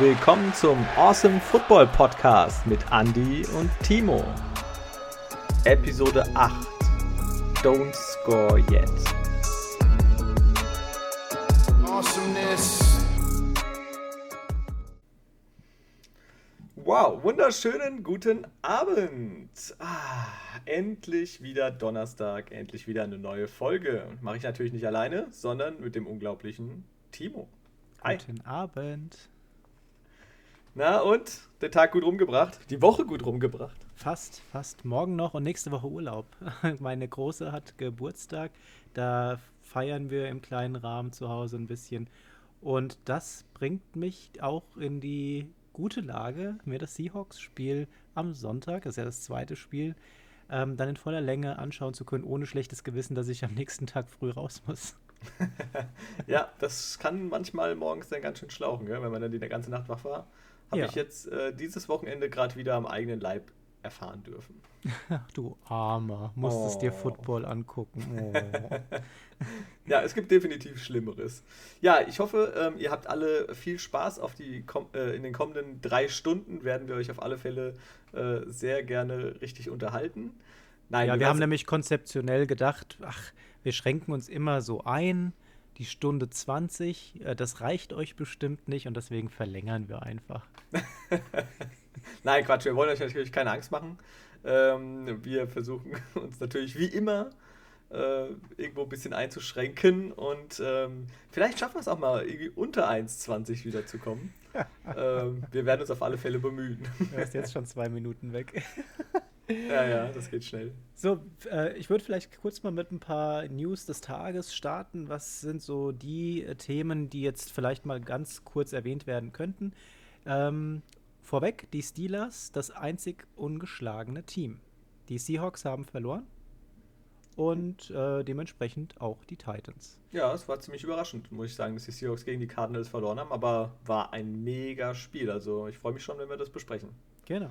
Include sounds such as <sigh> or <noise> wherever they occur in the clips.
willkommen zum Awesome Football Podcast mit Andy und Timo. Episode 8. Don't score yet. Awesomeness. Wow, wunderschönen guten Abend. Ah, endlich wieder Donnerstag, endlich wieder eine neue Folge. Mache ich natürlich nicht alleine, sondern mit dem unglaublichen Timo. Hi. Guten Abend. Na und? Der Tag gut rumgebracht? Die Woche gut rumgebracht? Fast, fast. Morgen noch und nächste Woche Urlaub. <laughs> Meine Große hat Geburtstag. Da feiern wir im kleinen Rahmen zu Hause ein bisschen. Und das bringt mich auch in die gute Lage, mir das Seahawks-Spiel am Sonntag, das ist ja das zweite Spiel, ähm, dann in voller Länge anschauen zu können, ohne schlechtes Gewissen, dass ich am nächsten Tag früh raus muss. <laughs> ja, das kann manchmal morgens dann ganz schön schlauchen, gell? wenn man dann die ganze Nacht wach war. Habe ja. ich jetzt äh, dieses Wochenende gerade wieder am eigenen Leib erfahren dürfen. <laughs> du Armer, musstest oh. dir Football angucken. Oh. <laughs> ja, es gibt definitiv Schlimmeres. Ja, ich hoffe, ähm, ihr habt alle viel Spaß auf die äh, in den kommenden drei Stunden werden wir euch auf alle Fälle äh, sehr gerne richtig unterhalten. Nein, ja, wir haben nämlich konzeptionell gedacht, ach, wir schränken uns immer so ein, die Stunde 20, äh, das reicht euch bestimmt nicht und deswegen verlängern wir einfach. <laughs> Nein, Quatsch, wir wollen euch natürlich keine Angst machen. Ähm, wir versuchen <laughs> uns natürlich wie immer äh, irgendwo ein bisschen einzuschränken und ähm, vielleicht schaffen wir es auch mal irgendwie unter 1,20 wieder zu kommen. Ähm, wir werden uns auf alle Fälle bemühen. Du bist jetzt schon zwei Minuten weg. ja, ja, das geht schnell. So, äh, ich würde vielleicht kurz mal mit ein paar News des Tages starten. Was sind so die äh, Themen, die jetzt vielleicht mal ganz kurz erwähnt werden könnten? Ähm, vorweg, die Steelers, das einzig ungeschlagene Team. Die Seahawks haben verloren und äh, dementsprechend auch die Titans. Ja, es war ziemlich überraschend, muss ich sagen, dass die Seahawks gegen die Cardinals verloren haben, aber war ein mega Spiel. Also ich freue mich schon, wenn wir das besprechen. Genau.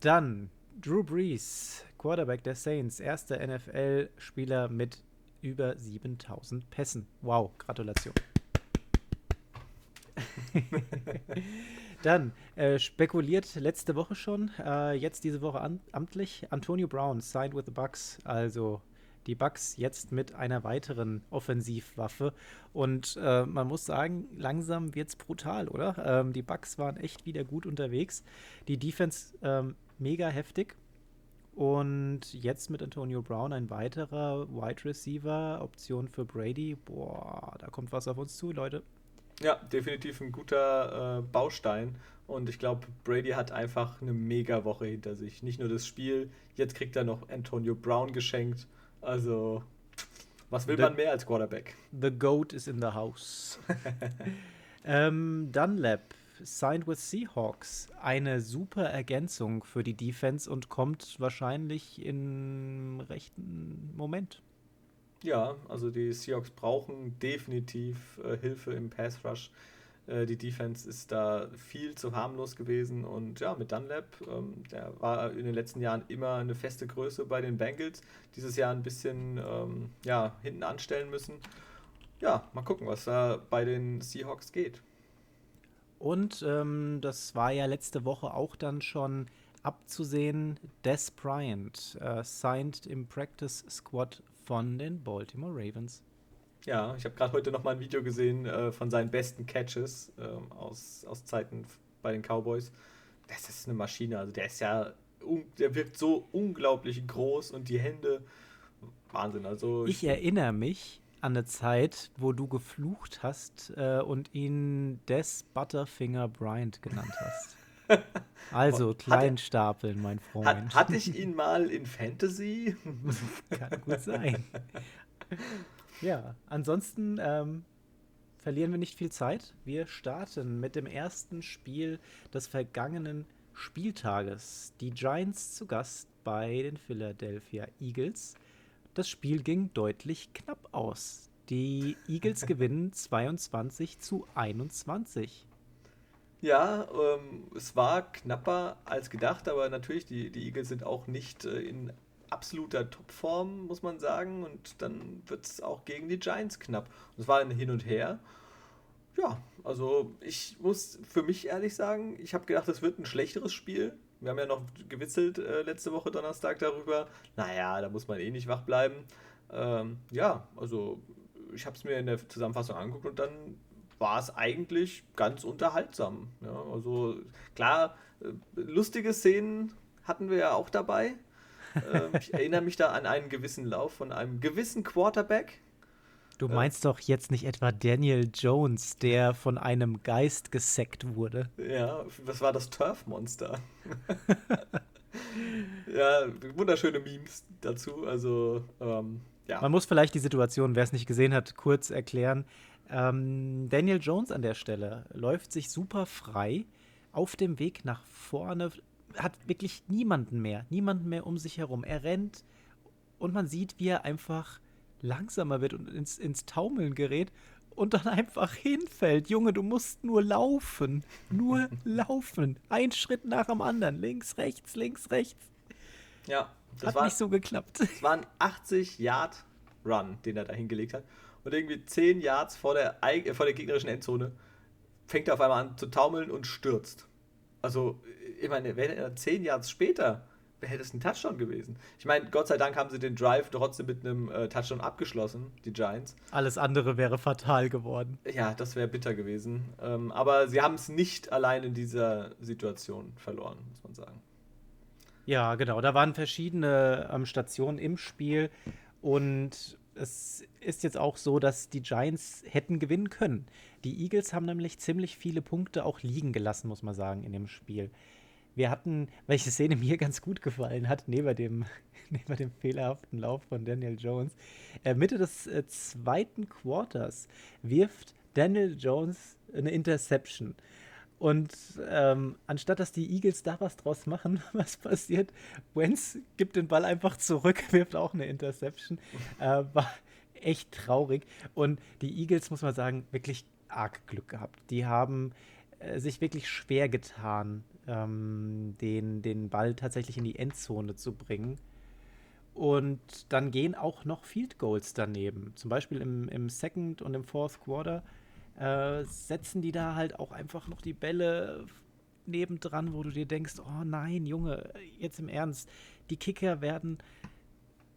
Dann Drew Brees, Quarterback der Saints, erster NFL-Spieler mit über 7000 Pässen. Wow, Gratulation. <laughs> Dann äh, spekuliert letzte Woche schon, äh, jetzt diese Woche an, amtlich, Antonio Brown signed with the Bucks, also die Bucks jetzt mit einer weiteren Offensivwaffe. Und äh, man muss sagen, langsam wird es brutal, oder? Ähm, die Bucks waren echt wieder gut unterwegs. Die Defense ähm, mega heftig. Und jetzt mit Antonio Brown ein weiterer Wide Receiver, Option für Brady. Boah, da kommt was auf uns zu, Leute. Ja, definitiv ein guter äh, Baustein. Und ich glaube, Brady hat einfach eine mega Woche hinter sich. Nicht nur das Spiel, jetzt kriegt er noch Antonio Brown geschenkt. Also, was will the, man mehr als Quarterback? The GOAT is in the house. <laughs> ähm, Dunlap signed with Seahawks. Eine super Ergänzung für die Defense und kommt wahrscheinlich im rechten Moment. Ja, also die Seahawks brauchen definitiv äh, Hilfe im Pass Rush. Äh, die Defense ist da viel zu harmlos gewesen und ja, mit Dunlap, ähm, der war in den letzten Jahren immer eine feste Größe bei den Bengals. Dieses Jahr ein bisschen ähm, ja, hinten anstellen müssen. Ja, mal gucken, was da bei den Seahawks geht. Und ähm, das war ja letzte Woche auch dann schon abzusehen. Des Bryant äh, signed im Practice Squad von den Baltimore Ravens. Ja, ich habe gerade heute noch mal ein Video gesehen äh, von seinen besten Catches äh, aus, aus Zeiten bei den Cowboys. Das ist eine Maschine. Also der ist ja, der wirkt so unglaublich groß und die Hände, Wahnsinn. Also ich, ich erinnere mich, an eine Zeit, wo du geflucht hast äh, und ihn Des Butterfinger Bryant genannt hast. <laughs> Also, Kleinstapeln, mein Freund. Hat, hatte ich ihn mal in Fantasy? <laughs> Kann gut sein. <laughs> Ja, ansonsten ähm, verlieren wir nicht viel Zeit. Wir starten mit dem ersten Spiel des vergangenen Spieltages. Die Giants zu Gast bei den Philadelphia Eagles. Das Spiel ging deutlich knapp aus. Die Eagles <laughs> gewinnen 22 zu 21. Ja, ähm, es war knapper als gedacht, aber natürlich, die, die Eagles sind auch nicht äh, in absoluter Topform, muss man sagen. Und dann wird es auch gegen die Giants knapp. Und es war ein Hin und Her. ja, also ich muss für mich ehrlich sagen, ich habe gedacht, das wird ein schlechteres Spiel. Wir haben ja noch gewitzelt äh, letzte Woche Donnerstag darüber. Naja, da muss man eh nicht wach bleiben. Ähm, ja, also ich habe es mir in der Zusammenfassung angeguckt und dann war es eigentlich ganz unterhaltsam. Ja, also klar, äh, lustige Szenen hatten wir ja auch dabei. Ähm, ich erinnere mich da an einen gewissen Lauf von einem gewissen Quarterback. Du meinst äh, doch jetzt nicht etwa Daniel Jones, der von einem Geist gesackt wurde? Ja, was war das Turf-Monster? <laughs> ja, wunderschöne Memes dazu. Also, ähm, ja. Man muss vielleicht die Situation, wer es nicht gesehen hat, kurz erklären. Ähm, Daniel Jones an der Stelle läuft sich super frei auf dem Weg nach vorne, hat wirklich niemanden mehr, niemanden mehr um sich herum. Er rennt und man sieht, wie er einfach langsamer wird und ins, ins Taumeln gerät und dann einfach hinfällt. Junge, du musst nur laufen. Nur <laughs> laufen. Ein Schritt nach dem anderen. Links, rechts, links, rechts. Ja, das hat war, nicht so geklappt. Es war ein 80 Yard Run, den er da hingelegt hat. Und irgendwie 10 Yards vor der, äh, vor der gegnerischen Endzone fängt er auf einmal an zu taumeln und stürzt. Also, ich meine, wenn er 10 Yards später hätte es ein Touchdown gewesen. Ich meine, Gott sei Dank haben sie den Drive trotzdem mit einem äh, Touchdown abgeschlossen, die Giants. Alles andere wäre fatal geworden. Ja, das wäre bitter gewesen. Ähm, aber sie haben es nicht allein in dieser Situation verloren, muss man sagen. Ja, genau. Da waren verschiedene ähm, Stationen im Spiel und es ist jetzt auch so, dass die Giants hätten gewinnen können. Die Eagles haben nämlich ziemlich viele Punkte auch liegen gelassen, muss man sagen, in dem Spiel. Wir hatten, welche Szene <laughs> mir ganz gut gefallen hat, neben dem, <laughs> neben dem fehlerhaften Lauf von Daniel Jones. Äh, Mitte des äh, zweiten Quarters wirft Daniel Jones eine Interception. Und ähm, anstatt dass die Eagles da was draus machen, <laughs> was passiert? Wentz gibt den Ball einfach zurück, <laughs> wirft auch eine Interception. Äh, war echt traurig. Und die Eagles, muss man sagen, wirklich arg Glück gehabt. Die haben äh, sich wirklich schwer getan, ähm, den, den Ball tatsächlich in die Endzone zu bringen. Und dann gehen auch noch Field Goals daneben. Zum Beispiel im, im Second und im Fourth Quarter äh, setzen die da halt auch einfach noch die Bälle nebendran, wo du dir denkst, oh nein, Junge, jetzt im Ernst, die Kicker werden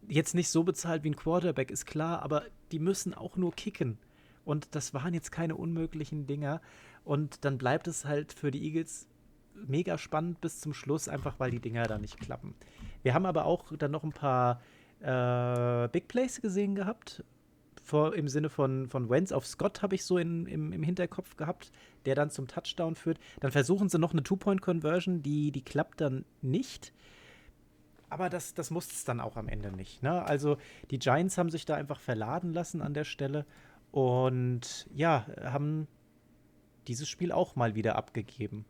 jetzt nicht so bezahlt wie ein Quarterback, ist klar, aber die müssen auch nur kicken. Und das waren jetzt keine unmöglichen Dinger. Und dann bleibt es halt für die Eagles mega spannend bis zum Schluss, einfach weil die Dinger da nicht klappen. Wir haben aber auch dann noch ein paar äh, Big Plays gesehen gehabt. Vor, Im Sinne von, von Wentz auf Scott habe ich so in, im, im Hinterkopf gehabt, der dann zum Touchdown führt. Dann versuchen sie noch eine Two-Point-Conversion, die, die klappt dann nicht. Aber das, das muss es dann auch am Ende nicht. Ne? Also die Giants haben sich da einfach verladen lassen an der Stelle und ja, haben dieses Spiel auch mal wieder abgegeben.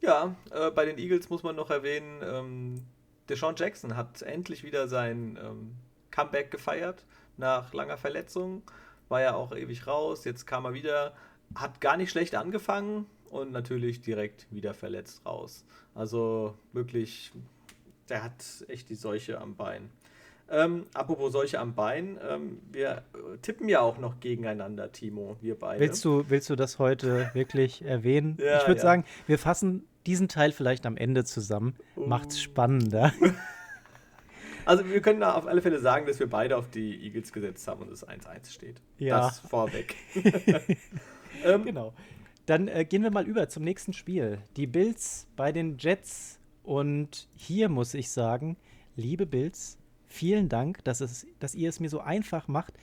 Ja, äh, bei den Eagles muss man noch erwähnen, ähm, Deshaun Jackson hat endlich wieder sein ähm, Comeback gefeiert nach langer Verletzung. War ja auch ewig raus, jetzt kam er wieder, hat gar nicht schlecht angefangen und natürlich direkt wieder verletzt raus. Also wirklich, der hat echt die Seuche am Bein. Ähm, apropos Seuche am Bein, ähm, wir tippen ja auch noch gegeneinander, Timo, wir beide. Willst du, willst du das heute wirklich <laughs> erwähnen? Ja, ich würde ja. sagen, wir fassen diesen Teil vielleicht am Ende zusammen. Uh. Macht's spannender. <laughs> Also wir können da auf alle Fälle sagen, dass wir beide auf die Eagles gesetzt haben und es 1-1 steht. Ja. Das vorweg. <laughs> <laughs> ähm, genau. Dann äh, gehen wir mal über zum nächsten Spiel. Die Bills bei den Jets. Und hier muss ich sagen, liebe Bills, vielen Dank, dass, es, dass ihr es mir so einfach macht,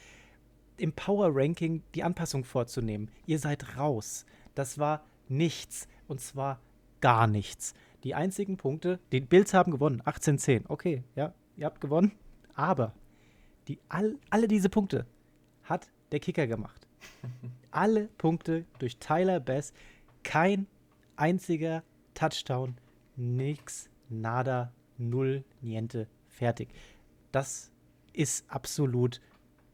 im Power Ranking die Anpassung vorzunehmen. Ihr seid raus. Das war nichts. Und zwar gar nichts. Die einzigen Punkte, die Bills haben gewonnen, 18-10. Okay, ja, ihr habt gewonnen. Aber die, all, alle diese Punkte hat der Kicker gemacht. <laughs> alle Punkte durch Tyler Bass. Kein einziger Touchdown. Nix, nada, null, niente, fertig. Das ist absolut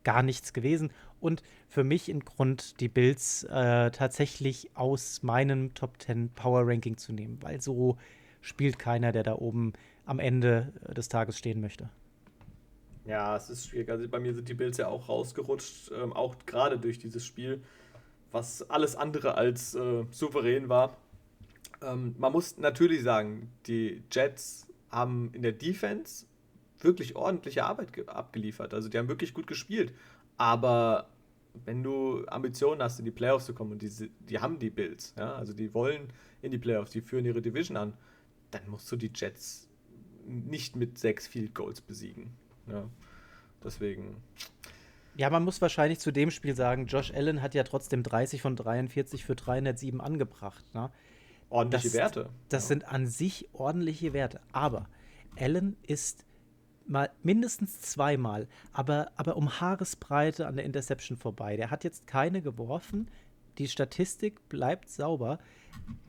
gar nichts gewesen. Und für mich ein Grund, die Bills äh, tatsächlich aus meinem Top 10 Power Ranking zu nehmen, weil so spielt keiner, der da oben am Ende äh, des Tages stehen möchte. Ja, es ist schwierig. Also bei mir sind die Bills ja auch rausgerutscht, ähm, auch gerade durch dieses Spiel. was alles andere als äh, souverän war. Ähm, man muss natürlich sagen, die Jets haben in der Defense wirklich ordentliche Arbeit abgeliefert. Also die haben wirklich gut gespielt. Aber wenn du Ambitionen hast, in die Playoffs zu kommen, und die, die haben die Bills, ja, also die wollen in die Playoffs, die führen ihre Division an, dann musst du die Jets nicht mit sechs Field Goals besiegen. Ja. Deswegen. Ja, man muss wahrscheinlich zu dem Spiel sagen, Josh Allen hat ja trotzdem 30 von 43 für 307 angebracht. Ne? Ordentliche das, Werte. Das ja. sind an sich ordentliche Werte. Aber Allen ist mal mindestens zweimal, aber, aber um Haaresbreite an der Interception vorbei. Der hat jetzt keine geworfen. Die Statistik bleibt sauber.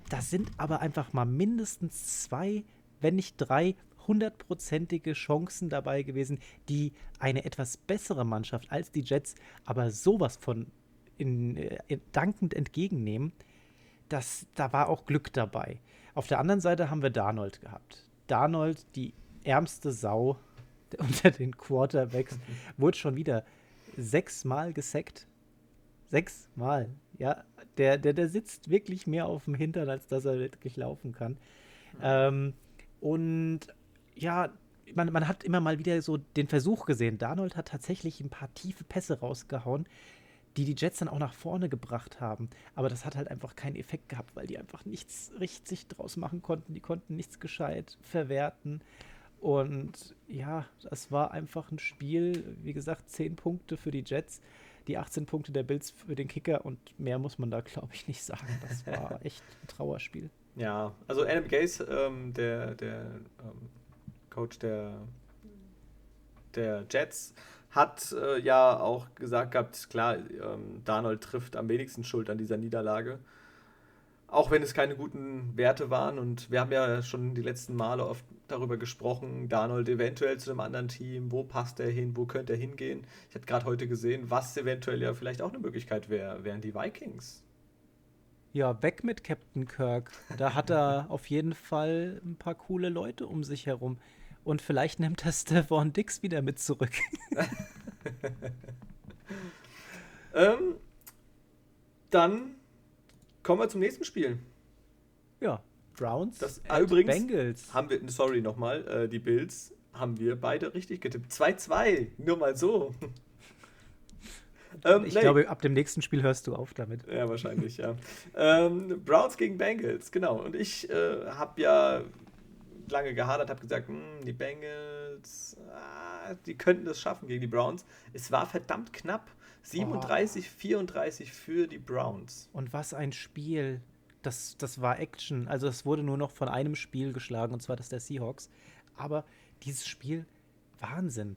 Das sind aber einfach mal mindestens zwei, wenn nicht drei hundertprozentige Chancen dabei gewesen, die eine etwas bessere Mannschaft als die Jets aber sowas von in, in, äh, dankend entgegennehmen. Das, da war auch Glück dabei. Auf der anderen Seite haben wir Darnold gehabt. Darnold, die ärmste Sau <laughs> unter den Quarterbacks, wurde schon wieder sechsmal gesackt. Sechsmal. Ja, der, der, der sitzt wirklich mehr auf dem Hintern, als dass er wirklich laufen kann. Ähm, und ja, man, man hat immer mal wieder so den Versuch gesehen. Darnold hat tatsächlich ein paar tiefe Pässe rausgehauen, die die Jets dann auch nach vorne gebracht haben. Aber das hat halt einfach keinen Effekt gehabt, weil die einfach nichts richtig draus machen konnten. Die konnten nichts gescheit verwerten. Und ja, das war einfach ein Spiel, wie gesagt, 10 Punkte für die Jets, die 18 Punkte der Bills für den Kicker und mehr muss man da, glaube ich, nicht sagen. Das war <laughs> echt ein Trauerspiel. Ja, also Adam Gase, ähm, der, der ähm, Coach der, der Jets, hat äh, ja auch gesagt gehabt, klar, ähm, Darnold trifft am wenigsten Schuld an dieser Niederlage. Auch wenn es keine guten Werte waren und wir haben ja schon die letzten Male oft darüber gesprochen, Darnold eventuell zu einem anderen Team, wo passt er hin, wo könnte er hingehen. Ich habe gerade heute gesehen, was eventuell ja vielleicht auch eine Möglichkeit wäre, wären die Vikings. Ja, weg mit Captain Kirk. Da hat er <laughs> auf jeden Fall ein paar coole Leute um sich herum. Und vielleicht nimmt <laughs> er Stefan Dix wieder mit zurück. <laughs> ähm, dann kommen wir zum nächsten Spiel. Ja, Browns. Das, ah, übrigens Bengals. haben wir, sorry nochmal, äh, die Bills haben wir beide richtig getippt. 2-2, nur mal so. <laughs> ähm, ich nee. glaube, ab dem nächsten Spiel hörst du auf damit. Ja, wahrscheinlich, ja. Ähm, Browns gegen Bengals, genau. Und ich äh, habe ja lange gehadert, habe gesagt, hm, die Bengals, ah, die könnten das schaffen gegen die Browns. Es war verdammt knapp. 37, oh. 34 für die Browns. Und was ein Spiel. Das, das war Action. Also es wurde nur noch von einem Spiel geschlagen, und zwar das der Seahawks. Aber dieses Spiel, Wahnsinn.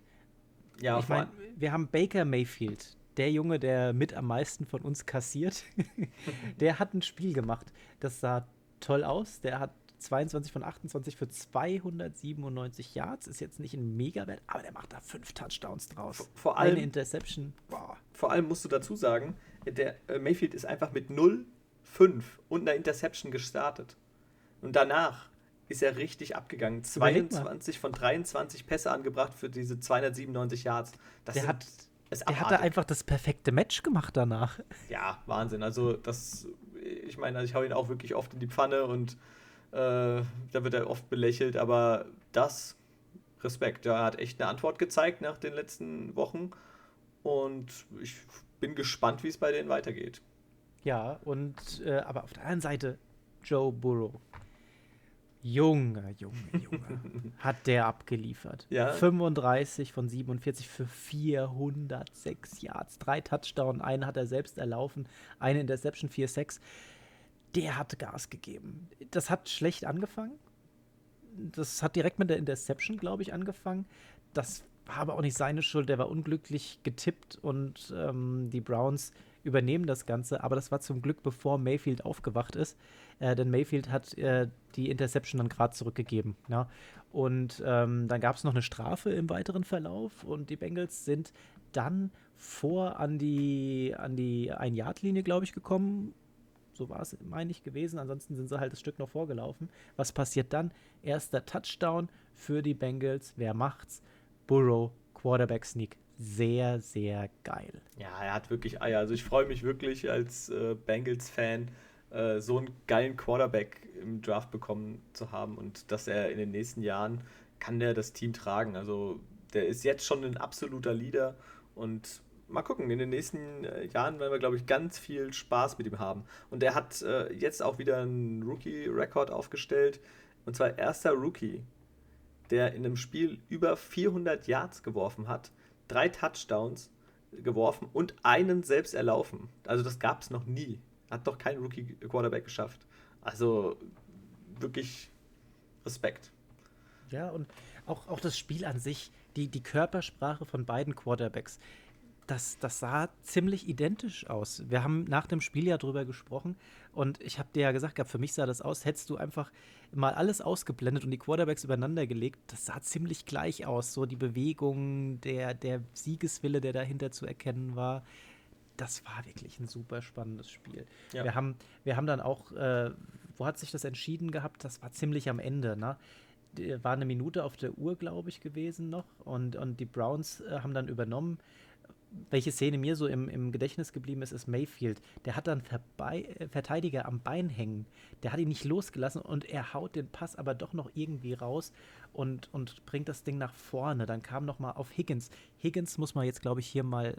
Ja, ich meine, wir haben Baker Mayfield, der Junge, der mit am meisten von uns kassiert. <laughs> der hat ein Spiel gemacht. Das sah toll aus. Der hat 22 von 28 für 297 Yards. Ist jetzt nicht ein Megawert, aber der macht da fünf Touchdowns draus. Vor allem, Eine Interception. Boah. Vor allem musst du dazu sagen, der äh, Mayfield ist einfach mit 0, 5 und einer Interception gestartet. Und danach ist er richtig abgegangen. 22 von 23 Pässe angebracht für diese 297 Yards. Das der hat der hat da einfach das perfekte Match gemacht danach. Ja, Wahnsinn. Also das, ich meine, ich hau ihn auch wirklich oft in die Pfanne und äh, da wird er oft belächelt, aber das, Respekt. Er hat echt eine Antwort gezeigt nach den letzten Wochen und ich bin gespannt, wie es bei denen weitergeht. Ja, und äh, aber auf der anderen Seite Joe Burrow. Junge, Junge, Junge. <laughs> hat der abgeliefert. Ja. 35 von 47 für 406 Yards. Drei Touchdowns, einen hat er selbst erlaufen, eine Interception, 4-6 der hat Gas gegeben. Das hat schlecht angefangen. Das hat direkt mit der Interception, glaube ich, angefangen. Das war aber auch nicht seine Schuld. Der war unglücklich getippt und ähm, die Browns übernehmen das Ganze. Aber das war zum Glück, bevor Mayfield aufgewacht ist. Äh, denn Mayfield hat äh, die Interception dann gerade zurückgegeben. Ja? Und ähm, dann gab es noch eine Strafe im weiteren Verlauf und die Bengals sind dann vor an die, an die Ein-Yard-Linie, glaube ich, gekommen so war es, meine ich, gewesen. Ansonsten sind sie halt das Stück noch vorgelaufen. Was passiert dann? Erster Touchdown für die Bengals. Wer macht's? Burrow, Quarterback Sneak. sehr, sehr geil. Ja, er hat wirklich Eier. Also ich freue mich wirklich als äh, Bengals-Fan, äh, so einen geilen Quarterback im Draft bekommen zu haben und dass er in den nächsten Jahren kann der das Team tragen. Also der ist jetzt schon ein absoluter Leader und mal gucken, in den nächsten äh, Jahren werden wir, glaube ich, ganz viel Spaß mit ihm haben. Und er hat äh, jetzt auch wieder einen Rookie-Rekord aufgestellt. Und zwar erster Rookie, der in einem Spiel über 400 Yards geworfen hat, drei Touchdowns geworfen und einen selbst erlaufen. Also das gab es noch nie. Hat doch kein Rookie-Quarterback geschafft. Also wirklich Respekt. Ja, und auch, auch das Spiel an sich, die, die Körpersprache von beiden Quarterbacks das, das sah ziemlich identisch aus. Wir haben nach dem Spiel ja drüber gesprochen und ich habe dir ja gesagt, für mich sah das aus, hättest du einfach mal alles ausgeblendet und die Quarterbacks übereinander gelegt, das sah ziemlich gleich aus. So die Bewegung, der, der Siegeswille, der dahinter zu erkennen war. Das war wirklich ein super spannendes Spiel. Ja. Wir, haben, wir haben dann auch, äh, wo hat sich das entschieden gehabt? Das war ziemlich am Ende, ne? war eine Minute auf der Uhr, glaube ich, gewesen noch. Und, und die Browns äh, haben dann übernommen welche Szene mir so im, im Gedächtnis geblieben ist, ist Mayfield. Der hat dann Verbei äh, Verteidiger am Bein hängen. Der hat ihn nicht losgelassen und er haut den Pass aber doch noch irgendwie raus und, und bringt das Ding nach vorne. Dann kam noch mal auf Higgins. Higgins muss man jetzt, glaube ich, hier mal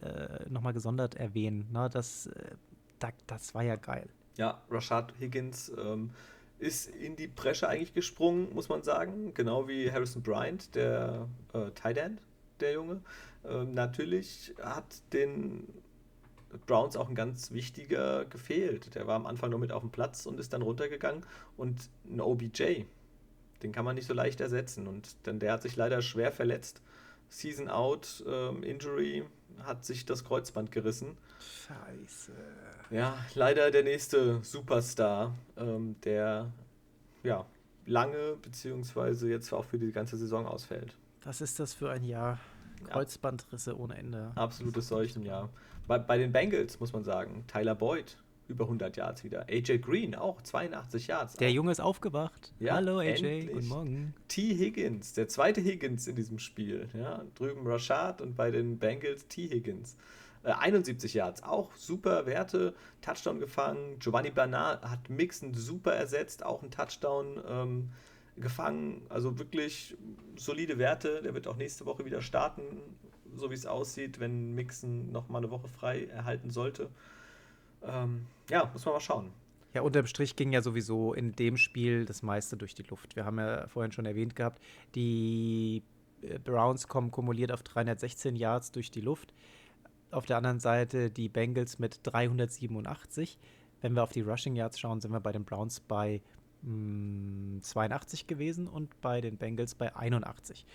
äh, noch mal gesondert erwähnen. Na, das, äh, das, das war ja geil. Ja, Rashad Higgins ähm, ist in die Bresche eigentlich gesprungen, muss man sagen. Genau wie Harrison Bryant, der äh, Tight End, der Junge. Ähm, natürlich hat den Browns auch ein ganz wichtiger gefehlt. Der war am Anfang nur mit auf dem Platz und ist dann runtergegangen. Und ein OBJ, den kann man nicht so leicht ersetzen. Und dann der hat sich leider schwer verletzt. Season out, ähm, Injury, hat sich das Kreuzband gerissen. Scheiße. Ja, leider der nächste Superstar, ähm, der ja lange beziehungsweise jetzt auch für die ganze Saison ausfällt. Was ist das für ein Jahr? Kreuzbandrisse ohne Ende. Absolutes Seuchenjahr. Bei, bei den Bengals muss man sagen, Tyler Boyd über 100 Yards wieder. AJ Green auch 82 Yards. Der Junge ist aufgewacht. Ja, Hallo AJ, endlich. guten Morgen. T. Higgins, der zweite Higgins in diesem Spiel. Ja, drüben Rashad und bei den Bengals T. Higgins. Äh, 71 Yards, auch super Werte, Touchdown gefangen. Giovanni Bernard hat Mixon super ersetzt, auch ein Touchdown. Ähm, gefangen. Also wirklich solide Werte. Der wird auch nächste Woche wieder starten, so wie es aussieht, wenn Mixen noch mal eine Woche frei erhalten sollte. Ähm, ja, muss man mal schauen. Ja, unterm Strich ging ja sowieso in dem Spiel das meiste durch die Luft. Wir haben ja vorhin schon erwähnt gehabt, die äh, Browns kommen kumuliert auf 316 Yards durch die Luft. Auf der anderen Seite die Bengals mit 387. Wenn wir auf die Rushing Yards schauen, sind wir bei den Browns bei 82 hm, gewesen und bei den Bengals bei 81.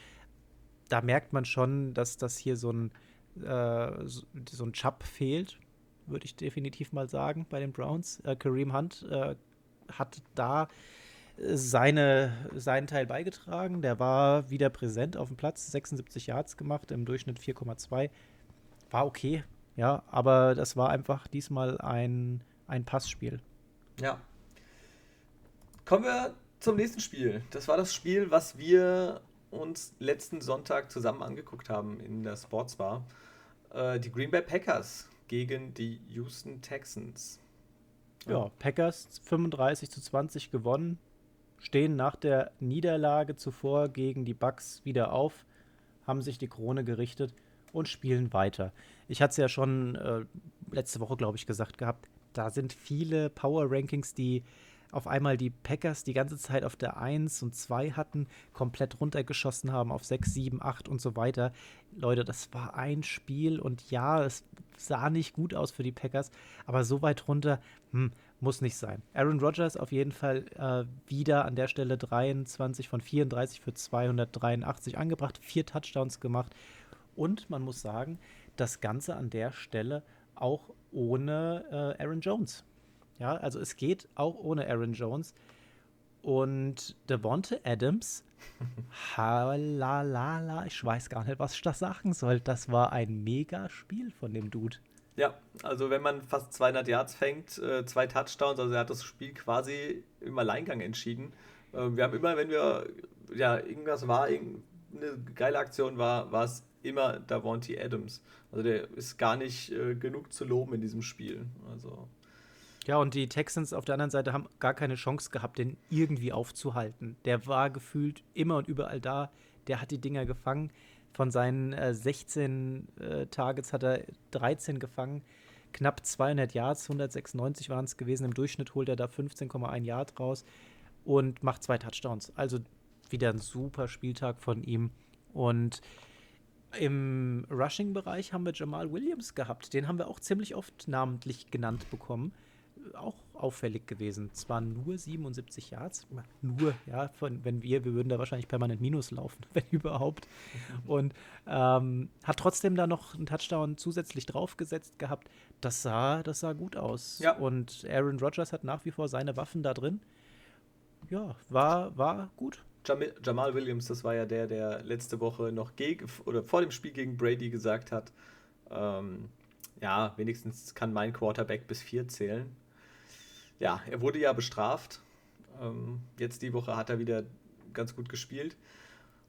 Da merkt man schon, dass das hier so ein, äh, so ein Chubb fehlt, würde ich definitiv mal sagen, bei den Browns. Äh, Kareem Hunt äh, hat da seine, seinen Teil beigetragen. Der war wieder präsent auf dem Platz, 76 Yards gemacht, im Durchschnitt 4,2. War okay, ja, aber das war einfach diesmal ein, ein Passspiel. Ja, Kommen wir zum nächsten Spiel. Das war das Spiel, was wir uns letzten Sonntag zusammen angeguckt haben in der Sportsbar. Äh, die Green Bay Packers gegen die Houston Texans. Ja, Packers 35 zu 20 gewonnen, stehen nach der Niederlage zuvor gegen die Bucks wieder auf, haben sich die Krone gerichtet und spielen weiter. Ich hatte es ja schon äh, letzte Woche, glaube ich, gesagt gehabt, da sind viele Power Rankings, die auf einmal die Packers die ganze Zeit auf der 1 und 2 hatten, komplett runtergeschossen haben auf 6, 7, 8 und so weiter. Leute, das war ein Spiel und ja, es sah nicht gut aus für die Packers, aber so weit runter, hm, muss nicht sein. Aaron Rodgers auf jeden Fall äh, wieder an der Stelle 23 von 34 für 283 angebracht, vier Touchdowns gemacht und man muss sagen, das Ganze an der Stelle auch ohne äh, Aaron Jones. Ja, also es geht auch ohne Aaron Jones. Und Devonte Adams, <laughs> halalala, ich weiß gar nicht, was ich da sagen soll. Das war ein mega Spiel von dem Dude. Ja, also wenn man fast 200 Yards fängt, äh, zwei Touchdowns, also er hat das Spiel quasi im Alleingang entschieden. Äh, wir haben immer, wenn wir, ja, irgendwas war, irgendeine geile Aktion war, war es immer Davonte Adams. Also der ist gar nicht äh, genug zu loben in diesem Spiel. Also ja, und die Texans auf der anderen Seite haben gar keine Chance gehabt, den irgendwie aufzuhalten. Der war gefühlt immer und überall da. Der hat die Dinger gefangen. Von seinen äh, 16 äh, Targets hat er 13 gefangen. Knapp 200 Yards, 196 waren es gewesen. Im Durchschnitt holt er da 15,1 Yard raus und macht zwei Touchdowns. Also wieder ein super Spieltag von ihm. Und im Rushing-Bereich haben wir Jamal Williams gehabt. Den haben wir auch ziemlich oft namentlich genannt bekommen auch auffällig gewesen. Zwar nur 77 Yards, nur, ja, von, wenn wir, wir würden da wahrscheinlich permanent Minus laufen, <laughs> wenn überhaupt. Und ähm, hat trotzdem da noch einen Touchdown zusätzlich draufgesetzt gehabt. Das sah, das sah gut aus. Ja. Und Aaron Rodgers hat nach wie vor seine Waffen da drin. Ja, war, war gut. Jamal Williams, das war ja der, der letzte Woche noch gegen oder vor dem Spiel gegen Brady gesagt hat, ähm, ja, wenigstens kann mein Quarterback bis vier zählen ja, er wurde ja bestraft. Ähm, jetzt die Woche hat er wieder ganz gut gespielt.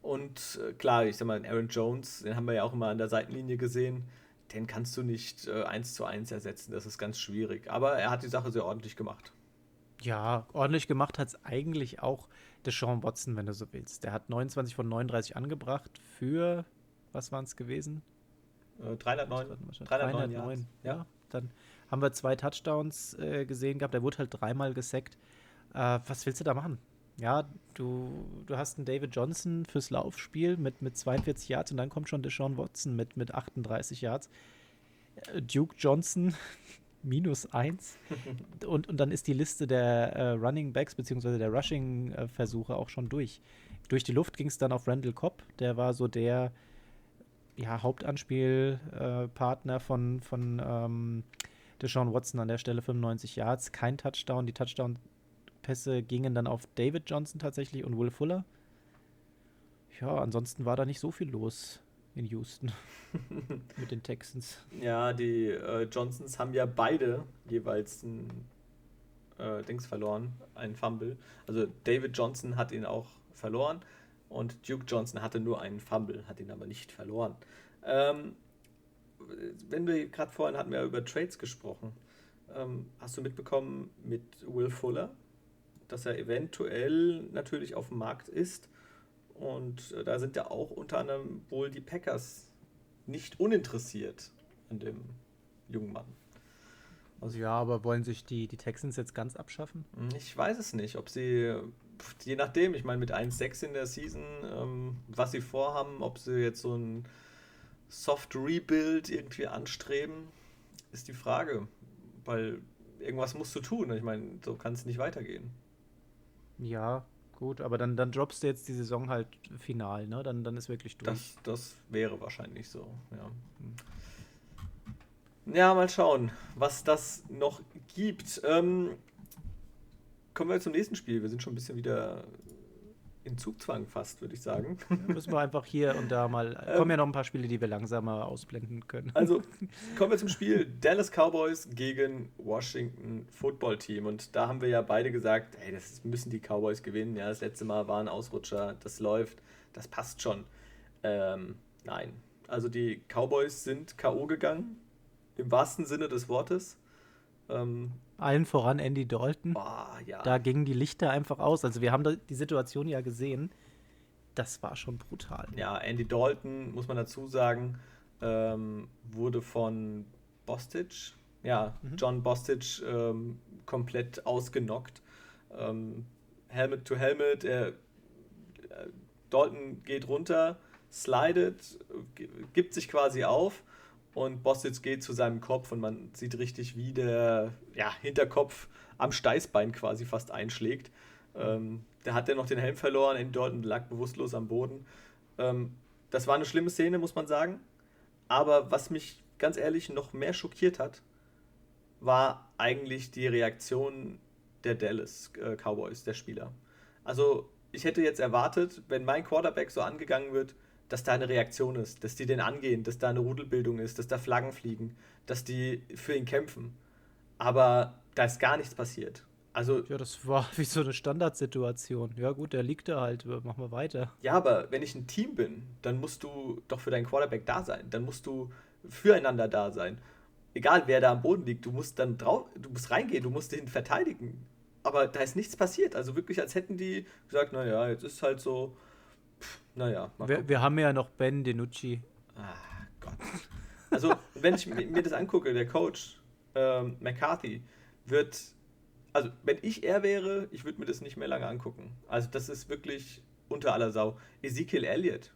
Und äh, klar, ich sag mal, Aaron Jones, den haben wir ja auch immer an der Seitenlinie gesehen. Den kannst du nicht äh, eins zu eins ersetzen. Das ist ganz schwierig. Aber er hat die Sache sehr ordentlich gemacht. Ja, ordentlich gemacht hat es eigentlich auch Deshaun Watson, wenn du so willst. Der hat 29 von 39 angebracht für, was waren es gewesen? Äh, 309. 309, 309 ja. ja. Dann haben wir zwei Touchdowns äh, gesehen gehabt. Der wurde halt dreimal gesackt. Äh, was willst du da machen? Ja, du, du hast einen David Johnson fürs Laufspiel mit, mit 42 Yards und dann kommt schon Deshaun Watson mit, mit 38 Yards. Äh, Duke Johnson <laughs> minus 1. <laughs> und, und dann ist die Liste der äh, Running Backs bzw. der Rushing-Versuche auch schon durch. Durch die Luft ging es dann auf Randall Cobb. Der war so der ja, Hauptanspielpartner von, von ähm, Deshaun Watson an der Stelle 95 Yards, kein Touchdown. Die Touchdown-Pässe gingen dann auf David Johnson tatsächlich und Will Fuller. Ja, ansonsten war da nicht so viel los in Houston <laughs> mit den Texans. Ja, die äh, Johnsons haben ja beide jeweils ein äh, Dings verloren, einen Fumble. Also David Johnson hat ihn auch verloren und Duke Johnson hatte nur einen Fumble, hat ihn aber nicht verloren. Ähm, wenn wir gerade vorhin hatten wir über Trades gesprochen. Ähm, hast du mitbekommen mit Will Fuller, dass er eventuell natürlich auf dem Markt ist? Und äh, da sind ja auch unter anderem wohl die Packers nicht uninteressiert an dem jungen Mann. Also ja, aber wollen sich die, die Texans jetzt ganz abschaffen? Ich weiß es nicht, ob sie, je nachdem, ich meine mit 1-6 in der Season, ähm, was sie vorhaben, ob sie jetzt so ein Soft Rebuild irgendwie anstreben, ist die Frage. Weil irgendwas musst du tun. Ich meine, so kann es nicht weitergehen. Ja, gut, aber dann, dann droppst du jetzt die Saison halt final, ne? Dann, dann ist wirklich durch. Das, das wäre wahrscheinlich so, ja. Ja, mal schauen, was das noch gibt. Ähm, kommen wir zum nächsten Spiel. Wir sind schon ein bisschen wieder in Zugzwang fast, würde ich sagen. Müssen wir einfach hier und da mal. <laughs> Ähm, kommen ja noch ein paar Spiele, die wir langsamer ausblenden können. Also <laughs> kommen wir zum Spiel Dallas Cowboys gegen Washington Football Team. Und da haben wir ja beide gesagt, hey, das müssen die Cowboys gewinnen. Ja, das letzte Mal war ein Ausrutscher, das läuft, das passt schon. Ähm, nein. Also die Cowboys sind K.O. gegangen, im wahrsten Sinne des Wortes. Ähm, allen voran Andy Dalton. Oh, ja. Da gingen die Lichter einfach aus. Also wir haben die Situation ja gesehen. Das war schon brutal. Ja, Andy Dalton, muss man dazu sagen, ähm, wurde von Bostich, ja, mhm. John Bostich, ähm, komplett ausgenockt. Ähm, Helmet to Helmet, er, äh, Dalton geht runter, slidet, gibt sich quasi auf und Bossitz geht zu seinem Kopf und man sieht richtig, wie der ja, Hinterkopf am Steißbein quasi fast einschlägt. Ähm, da hat er noch den Helm verloren, in Dalton lag bewusstlos am Boden. Ähm, das war eine schlimme Szene, muss man sagen. Aber was mich ganz ehrlich noch mehr schockiert hat, war eigentlich die Reaktion der Dallas äh, Cowboys, der Spieler. Also ich hätte jetzt erwartet, wenn mein Quarterback so angegangen wird, dass da eine Reaktion ist, dass die den angehen, dass da eine Rudelbildung ist, dass da Flaggen fliegen, dass die für ihn kämpfen. Aber da ist gar nichts passiert. Also, ja, das war <laughs> wie so eine Standardsituation. Ja, gut, der liegt da halt. Machen wir weiter. Ja, aber wenn ich ein Team bin, dann musst du doch für deinen Quarterback da sein. Dann musst du füreinander da sein. Egal wer da am Boden liegt, du musst dann drauf, du musst reingehen, du musst den verteidigen. Aber da ist nichts passiert. Also wirklich, als hätten die gesagt, naja, jetzt ist halt so, pff, naja. Wir, wir, haben ja noch Ben DiNucci. Ah, Gott. Also, wenn ich mir das angucke, der Coach ähm, McCarthy wird, also wenn ich er wäre, ich würde mir das nicht mehr lange angucken. Also das ist wirklich unter aller Sau. Ezekiel Elliott,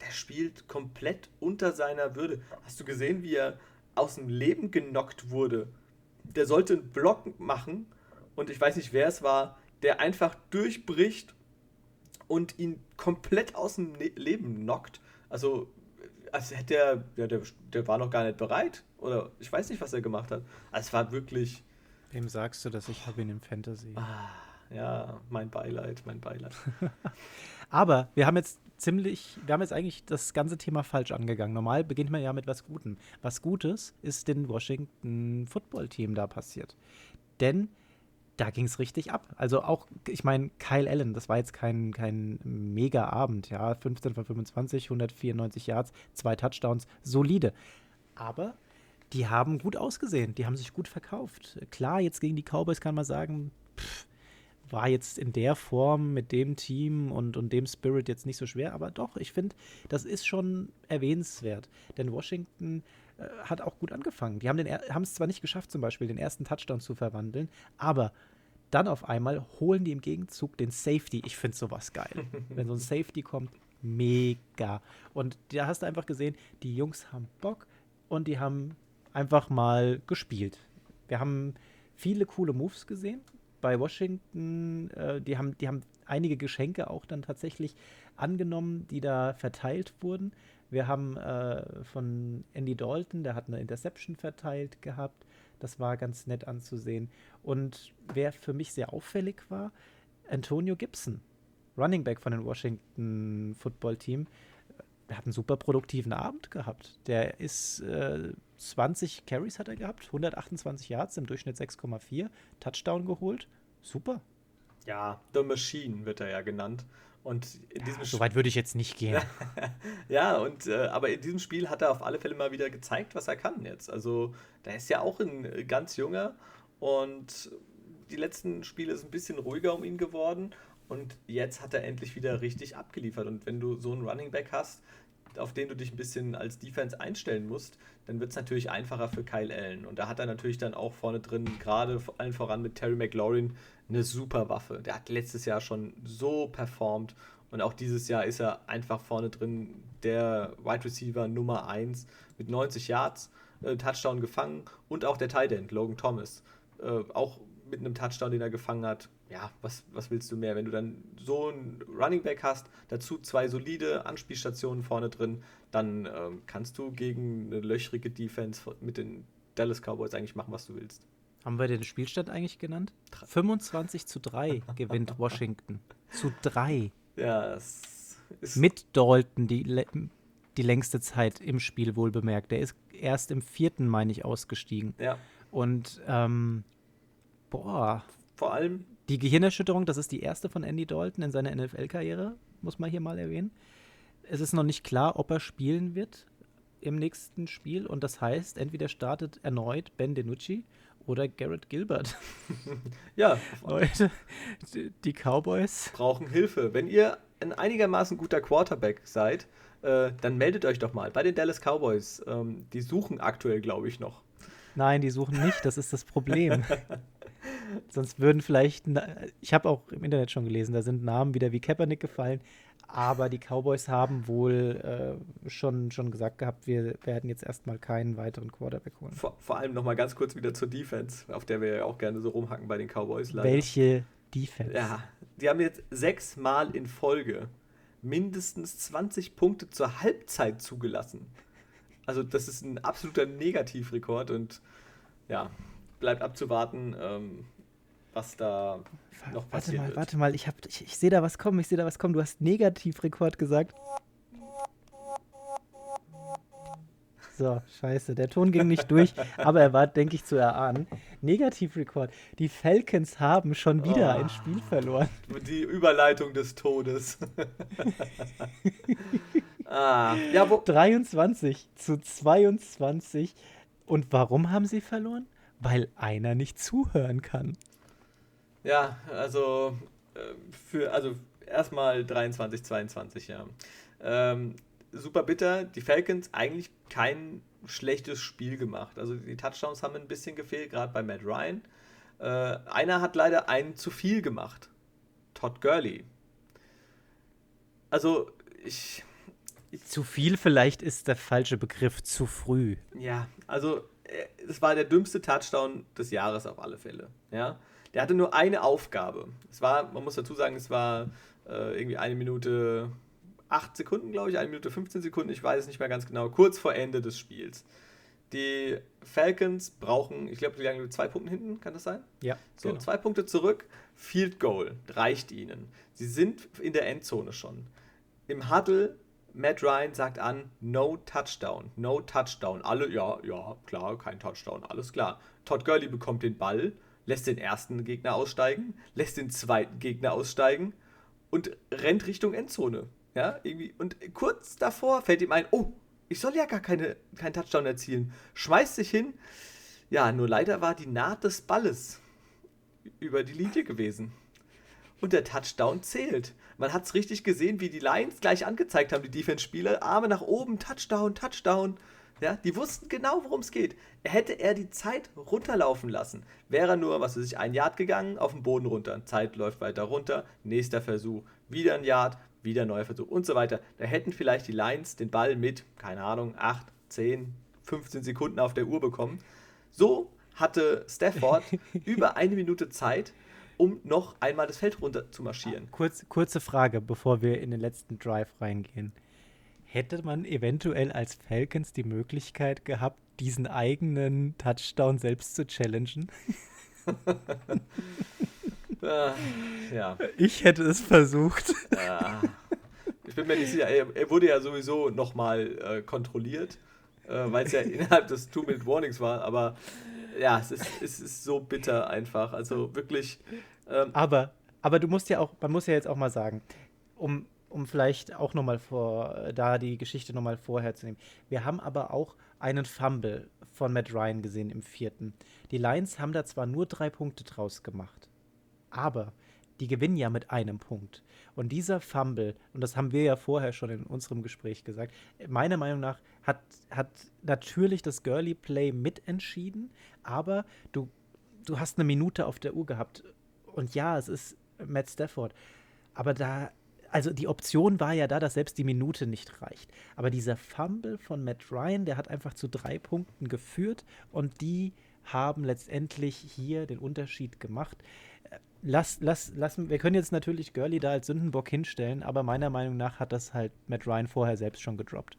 der spielt komplett unter seiner Würde. Hast du gesehen, wie er aus dem Leben genockt wurde? Der sollte einen Block machen und ich weiß nicht, wer es war, der einfach durchbricht und ihn komplett aus dem ne-, Leben knockt. Also, als hätte er, ja, der, der war noch gar nicht bereit. Oder ich weiß nicht, was er gemacht hat. Also, es war wirklich. Wem sagst du, dass ich habe ihn im Fantasy? Ah, ja, mein Beileid, mein Beileid. <laughs> Aber wir haben jetzt ziemlich, wir haben jetzt eigentlich das ganze Thema falsch angegangen. Normal beginnt man ja mit was Gutem. Was Gutes ist dem Washington Football Team da passiert. Denn da ging es richtig ab. Also auch, ich meine, Kyle Allen, das war jetzt kein, kein Mega-Abend, ja, 15 von 25, 194 Yards, zwei Touchdowns, solide. Aber die haben gut ausgesehen, die haben sich gut verkauft. Klar, jetzt gegen die Cowboys kann man sagen, pff, war jetzt in der Form mit dem Team und, und dem Spirit jetzt nicht so schwer, aber doch, ich finde, das ist schon erwähnenswert. Denn Washington äh, hat auch gut angefangen. Die haben es zwar nicht geschafft, zum Beispiel den ersten Touchdown zu verwandeln, aber dann auf einmal holen die im Gegenzug den Safety. Ich finde sowas geil. <laughs> Wenn so ein Safety kommt, mega. Und da hast du einfach gesehen, die Jungs haben Bock und die haben einfach mal gespielt. Wir haben viele coole Moves gesehen. Bei Washington, äh, die, haben, die haben einige Geschenke auch dann tatsächlich angenommen, die da verteilt wurden. Wir haben äh, von Andy Dalton, der hat eine Interception verteilt gehabt. Das war ganz nett anzusehen. Und wer für mich sehr auffällig war, Antonio Gibson, Running Back von dem Washington Football Team. Der hat einen super produktiven Abend gehabt. Der ist äh, 20 Carries hat er gehabt, 128 Yards, im Durchschnitt 6,4, Touchdown geholt. Super. Ja, The Machine wird er ja genannt. Und in diesem ja, so weit würde ich jetzt nicht gehen. <laughs> ja, und äh, aber in diesem Spiel hat er auf alle Fälle mal wieder gezeigt, was er kann jetzt. Also, da ist ja auch ein äh, ganz junger und die letzten Spiele ist ein bisschen ruhiger um ihn geworden und jetzt hat er endlich wieder richtig abgeliefert. Und wenn du so einen Running Back hast, auf den du dich ein bisschen als Defense einstellen musst, dann wird es natürlich einfacher für Kyle Allen. Und da hat er natürlich dann auch vorne drin, gerade allen voran mit Terry McLaurin, eine super Waffe. Der hat letztes Jahr schon so performt und auch dieses Jahr ist er einfach vorne drin der Wide Receiver Nummer 1 mit 90 Yards, äh, Touchdown gefangen und auch der Tight End, Logan Thomas, äh, auch mit einem Touchdown, den er gefangen hat. Ja, was, was willst du mehr? Wenn du dann so einen Running Back hast, dazu zwei solide Anspielstationen vorne drin, dann ähm, kannst du gegen eine löchrige Defense mit den Dallas Cowboys eigentlich machen, was du willst. Haben wir den Spielstand eigentlich genannt? 25 zu 3 <laughs> gewinnt Washington. Zu 3. Ja, das ist. Mit Dalton die, die längste Zeit im Spiel wohl bemerkt. Der ist erst im vierten, meine ich, ausgestiegen. Ja. Und, ähm, boah. Vor allem. Die Gehirnerschütterung, das ist die erste von Andy Dalton in seiner NFL-Karriere, muss man hier mal erwähnen. Es ist noch nicht klar, ob er spielen wird im nächsten Spiel. Und das heißt, entweder startet erneut Ben DiNucci oder Garrett Gilbert. <laughs> ja. Leute, die Cowboys brauchen Hilfe. Wenn ihr ein einigermaßen guter Quarterback seid, äh, dann meldet euch doch mal bei den Dallas Cowboys. Ähm, die suchen aktuell, glaube ich, noch. Nein, die suchen nicht. Das ist das Problem. <laughs> Sonst würden vielleicht, ich habe auch im Internet schon gelesen, da sind Namen wieder wie Kaepernick gefallen, aber die Cowboys haben wohl äh, schon, schon gesagt gehabt, wir werden jetzt erstmal keinen weiteren Quarterback holen. Vor, vor allem nochmal ganz kurz wieder zur Defense, auf der wir ja auch gerne so rumhacken bei den Cowboys. Leider. Welche Defense? Ja, die haben jetzt sechsmal in Folge mindestens 20 Punkte zur Halbzeit zugelassen. Also das ist ein absoluter Negativrekord und ja, bleibt abzuwarten, ähm, was da noch passiert. Warte mal, wird. warte mal, ich, ich, ich sehe da was kommen, ich sehe da was kommen. Du hast Negativrekord gesagt. So, scheiße. Der Ton ging nicht durch, <laughs> aber er war, denke ich, zu erahnen. Negativ-Rekord. Die Falcons haben schon wieder oh, ein Spiel verloren. Die Überleitung des Todes. <laughs> ah, ja, wo 23 zu 22. Und warum haben sie verloren? Weil einer nicht zuhören kann. Ja, also äh, für, also erstmal 23, 22, ja. Ähm, super bitter. Die Falcons eigentlich kein schlechtes Spiel gemacht. Also die Touchdowns haben ein bisschen gefehlt, gerade bei Matt Ryan. Äh, einer hat leider einen zu viel gemacht. Todd Gurley. Also ich, ich zu viel vielleicht ist der falsche Begriff, zu früh. Ja, also äh, es war der dümmste Touchdown des Jahres auf alle Fälle. Ja, der hatte nur eine Aufgabe. Es war, man muss dazu sagen, es war äh, irgendwie eine Minute 8 Sekunden, glaube ich, 1 Minute 15 Sekunden, ich weiß es nicht mehr ganz genau, kurz vor Ende des Spiels. Die Falcons brauchen, ich glaube, die lagen mit zwei Punkten hinten, kann das sein? Ja. So, genau. zwei Punkte zurück, Field Goal, reicht ihnen. Sie sind in der Endzone schon. Im Huddle, Matt Ryan sagt an, no Touchdown, no Touchdown. Alle, ja, ja, klar, kein Touchdown, alles klar. Todd Gurley bekommt den Ball, lässt den ersten Gegner aussteigen, lässt den zweiten Gegner aussteigen und rennt Richtung Endzone. Ja, irgendwie. Und kurz davor fällt ihm ein, oh, ich soll ja gar keine, keinen Touchdown erzielen. Schmeißt sich hin. Ja, nur leider war die Naht des Balles über die Linie gewesen. Und der Touchdown zählt. Man hat es richtig gesehen, wie die Lions gleich angezeigt haben, die Defense-Spieler. Arme nach oben, Touchdown, Touchdown. Ja, die wussten genau, worum es geht. Hätte er die Zeit runterlaufen lassen, wäre er nur, was weiß ich, ein Yard gegangen, auf den Boden runter. Zeit läuft weiter runter, nächster Versuch, wieder ein Yard, wieder neuer Versuch und so weiter. Da hätten vielleicht die Lions den Ball mit, keine Ahnung, 8, 10, 15 Sekunden auf der Uhr bekommen. So hatte Stafford <laughs> über eine Minute Zeit, um noch einmal das Feld runter zu marschieren. Kurz, kurze Frage, bevor wir in den letzten Drive reingehen. Hätte man eventuell als Falcons die Möglichkeit gehabt, diesen eigenen Touchdown selbst zu challengen? <laughs> Ah, ja. Ich hätte es versucht. Ja. Ich bin mir nicht sicher. Er, er wurde ja sowieso nochmal äh, kontrolliert, äh, weil es ja <laughs> innerhalb des Two-Minute-Warnings war. Aber ja, es ist, es ist so bitter einfach. Also wirklich. Ähm, aber, aber du musst ja auch, man muss ja jetzt auch mal sagen, um, um vielleicht auch nochmal vor, da die Geschichte nochmal vorherzunehmen. Wir haben aber auch einen Fumble von Matt Ryan gesehen im vierten. Die Lions haben da zwar nur drei Punkte draus gemacht, aber die gewinnen ja mit einem Punkt. Und dieser Fumble, und das haben wir ja vorher schon in unserem Gespräch gesagt, meiner Meinung nach hat, hat natürlich das Girly Play mitentschieden, aber du, du hast eine Minute auf der Uhr gehabt. Und ja, es ist Matt Stafford. Aber da, also die Option war ja da, dass selbst die Minute nicht reicht. Aber dieser Fumble von Matt Ryan, der hat einfach zu drei Punkten geführt und die haben letztendlich hier den Unterschied gemacht lass, lass, lass, wir können jetzt natürlich Gurley da als Sündenbock hinstellen, aber meiner Meinung nach hat das halt Matt Ryan vorher selbst schon gedroppt.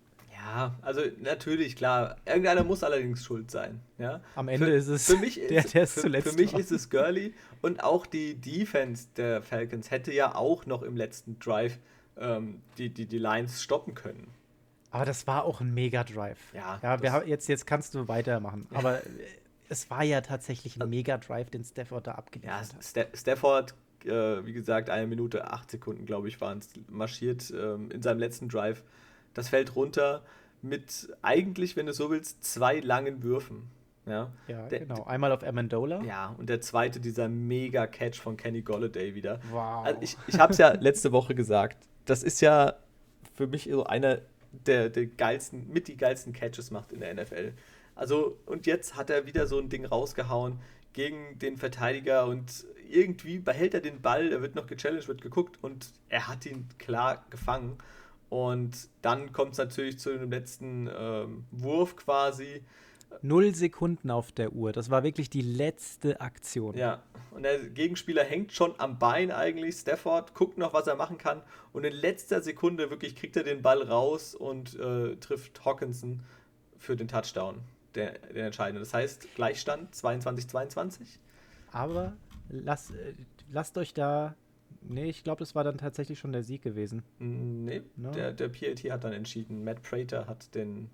Ja, also natürlich, klar. Irgendeiner muss allerdings schuld sein. Ja? Am Ende für, ist es für mich <laughs> der, der es zuletzt Für mich war. ist es Gurley und auch die Defense der Falcons hätte ja auch noch im letzten Drive ähm, die, die, die Lines stoppen können. Aber das war auch ein Mega-Drive. Ja, ja wir haben, jetzt, jetzt kannst du weitermachen. Aber es war ja tatsächlich ein Mega-Drive, den Stafford da abgeliefert ja, St Stafford, äh, wie gesagt, eine Minute, acht Sekunden, glaube ich, waren es, marschiert ähm, in seinem letzten Drive das Feld runter mit eigentlich, wenn du so willst, zwei langen Würfen. Ja, ja der, genau. Einmal auf Amendola. Ja, und der zweite, dieser Mega-Catch von Kenny Golladay wieder. Wow. Also ich ich habe es ja <laughs> letzte Woche gesagt. Das ist ja für mich so einer der, der geilsten, mit die geilsten Catches macht in der NFL. Also, und jetzt hat er wieder so ein Ding rausgehauen gegen den Verteidiger und irgendwie behält er den Ball, er wird noch gechallenged, wird geguckt und er hat ihn klar gefangen. Und dann kommt es natürlich zu dem letzten ähm, Wurf quasi. Null Sekunden auf der Uhr. Das war wirklich die letzte Aktion. Ja, und der Gegenspieler hängt schon am Bein eigentlich. Stafford guckt noch, was er machen kann. Und in letzter Sekunde wirklich kriegt er den Ball raus und äh, trifft Hawkinson für den Touchdown der, der entscheidende. Das heißt, Gleichstand 22-22. Aber lass, äh, lasst euch da. Nee, ich glaube, das war dann tatsächlich schon der Sieg gewesen. Nee, no? der, der PAT hat dann entschieden. Matt Prater hat den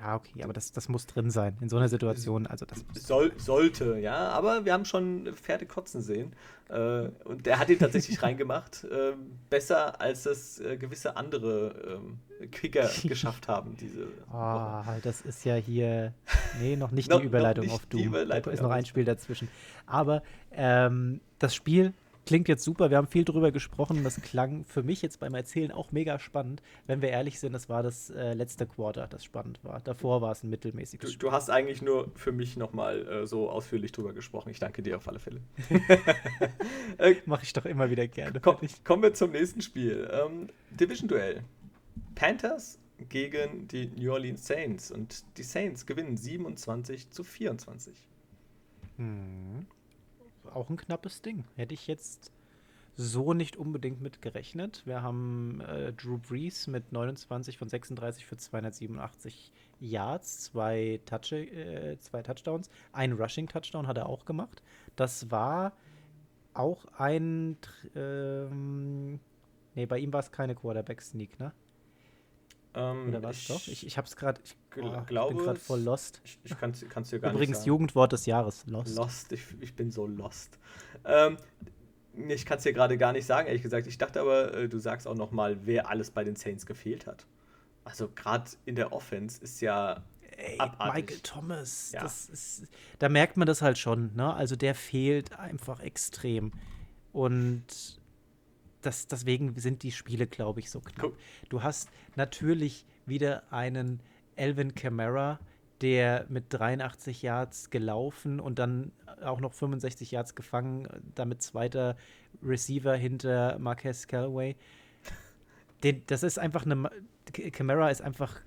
Ja, okay, aber das, das muss drin sein in so einer Situation. Also das Soll, sollte, ja, aber wir haben schon Pferde kotzen sehen. Äh, und der hat ihn tatsächlich <laughs> reingemacht. Äh, besser als das äh, gewisse andere ähm, Kicker <laughs> geschafft haben. Diese oh, das ist ja hier. Nee, noch nicht no, <laughs> die Überleitung nicht auf Doom. Überleitung, da ist noch ein Spiel dazwischen. Aber ähm, das Spiel klingt jetzt super. Wir haben viel drüber gesprochen. Das klang für mich jetzt beim Erzählen auch mega spannend. Wenn wir ehrlich sind, das war das äh, letzte Quarter, das spannend war. Davor war es ein mittelmäßiges du, Spiel. Du hast eigentlich nur für mich nochmal äh, so ausführlich drüber gesprochen. Ich danke dir auf alle Fälle. <laughs> äh, Mache ich doch immer wieder gerne. Komm, kommen wir zum nächsten Spiel. Ähm, Division-Duell. Panthers gegen die New Orleans Saints. Und die Saints gewinnen 27 zu 24. Hm auch ein knappes Ding. Hätte ich jetzt so nicht unbedingt mit gerechnet. Wir haben äh, Drew Brees mit 29 von 36 für 287 Yards, zwei, Touch äh, zwei Touchdowns, ein Rushing-Touchdown hat er auch gemacht. Das war auch ein. Ähm, nee, bei ihm war es keine Quarterback-Sneak, ne? Ähm, Oder was doch? Ich, ich hab's gerade. Ich, oh, glaube, ich bin gerade voll lost. Ich, ich kann es dir gar Übrigens, nicht. Übrigens Jugendwort des Jahres. Lost. Lost. Ich, ich bin so lost. Ähm, ich kann es dir gerade gar nicht sagen, ehrlich gesagt. Ich dachte aber, äh, du sagst auch noch mal, wer alles bei den Saints gefehlt hat. Also gerade in der Offense ist ja Ey, Michael Thomas, ja. ist, da merkt man das halt schon. Ne? Also der fehlt einfach extrem. Und das, deswegen sind die Spiele, glaube ich, so knapp. Du hast natürlich wieder einen Elvin Kamara, der mit 83 Yards gelaufen und dann auch noch 65 Yards gefangen, damit zweiter Receiver hinter Marquez Callaway. Den, das ist einfach eine. Camara ist einfach.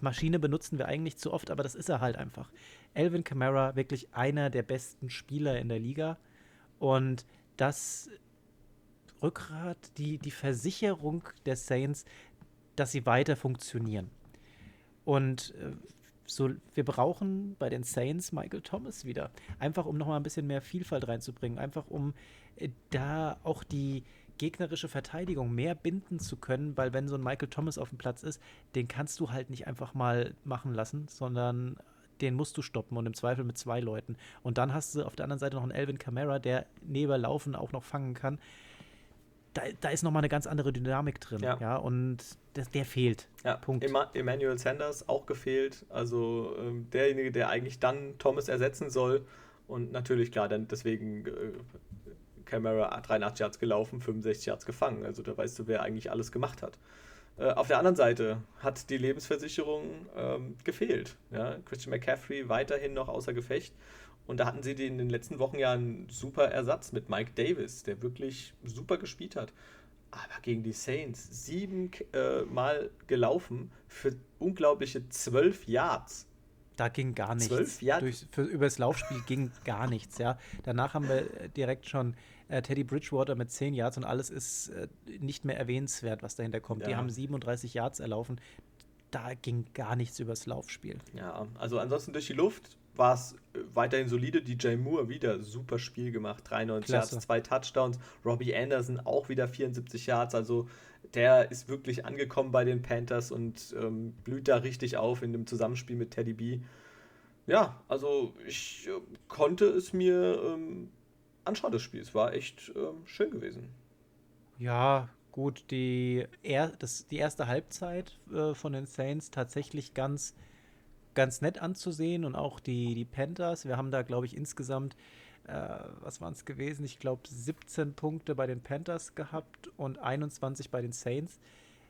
Maschine benutzen wir eigentlich zu oft, aber das ist er halt einfach. Elvin Kamara, wirklich einer der besten Spieler in der Liga. Und das Rückgrat, die, die Versicherung der Saints, dass sie weiter funktionieren. Und äh, so, wir brauchen bei den Saints Michael Thomas wieder. Einfach um nochmal ein bisschen mehr Vielfalt reinzubringen. Einfach um äh, da auch die gegnerische Verteidigung mehr binden zu können, weil wenn so ein Michael Thomas auf dem Platz ist, den kannst du halt nicht einfach mal machen lassen, sondern den musst du stoppen und im Zweifel mit zwei Leuten. Und dann hast du auf der anderen Seite noch einen Elvin Kamara, der neben Laufen auch noch fangen kann da, da ist nochmal eine ganz andere Dynamik drin. Ja. ja und das, der fehlt. Ja. Punkt. Emma Emmanuel Sanders auch gefehlt. Also ähm, derjenige, der eigentlich dann Thomas ersetzen soll. Und natürlich, klar, dann deswegen äh, Camera 83 Yards gelaufen, 65 Yards gefangen. Also da weißt du, wer eigentlich alles gemacht hat. Äh, auf der anderen Seite hat die Lebensversicherung ähm, gefehlt. Ja? Christian McCaffrey weiterhin noch außer Gefecht. Und da hatten sie in den letzten Wochen ja einen super Ersatz mit Mike Davis, der wirklich super gespielt hat. Aber gegen die Saints sieben äh, Mal gelaufen für unglaubliche zwölf Yards. Da ging gar nichts. Zwölf Yards? Durch, für, über das Laufspiel ging gar nichts, ja. Danach haben wir äh, direkt schon äh, Teddy Bridgewater mit zehn Yards und alles ist äh, nicht mehr erwähnenswert, was dahinter kommt. Ja. Die haben 37 Yards erlaufen. Da ging gar nichts übers Laufspiel. Ja, also ansonsten durch die Luft war es weiterhin solide. DJ Moore wieder super Spiel gemacht. 93 Klasse. Yards, zwei Touchdowns. Robbie Anderson auch wieder 74 Yards. Also der ist wirklich angekommen bei den Panthers und ähm, blüht da richtig auf in dem Zusammenspiel mit Teddy B. Ja, also ich äh, konnte es mir ähm, anschauen, das Spiel. Es war echt ähm, schön gewesen. Ja, gut, die, er, das, die erste Halbzeit äh, von den Saints tatsächlich ganz ganz nett anzusehen und auch die, die Panthers. Wir haben da, glaube ich, insgesamt, äh, was waren es gewesen? Ich glaube, 17 Punkte bei den Panthers gehabt und 21 bei den Saints.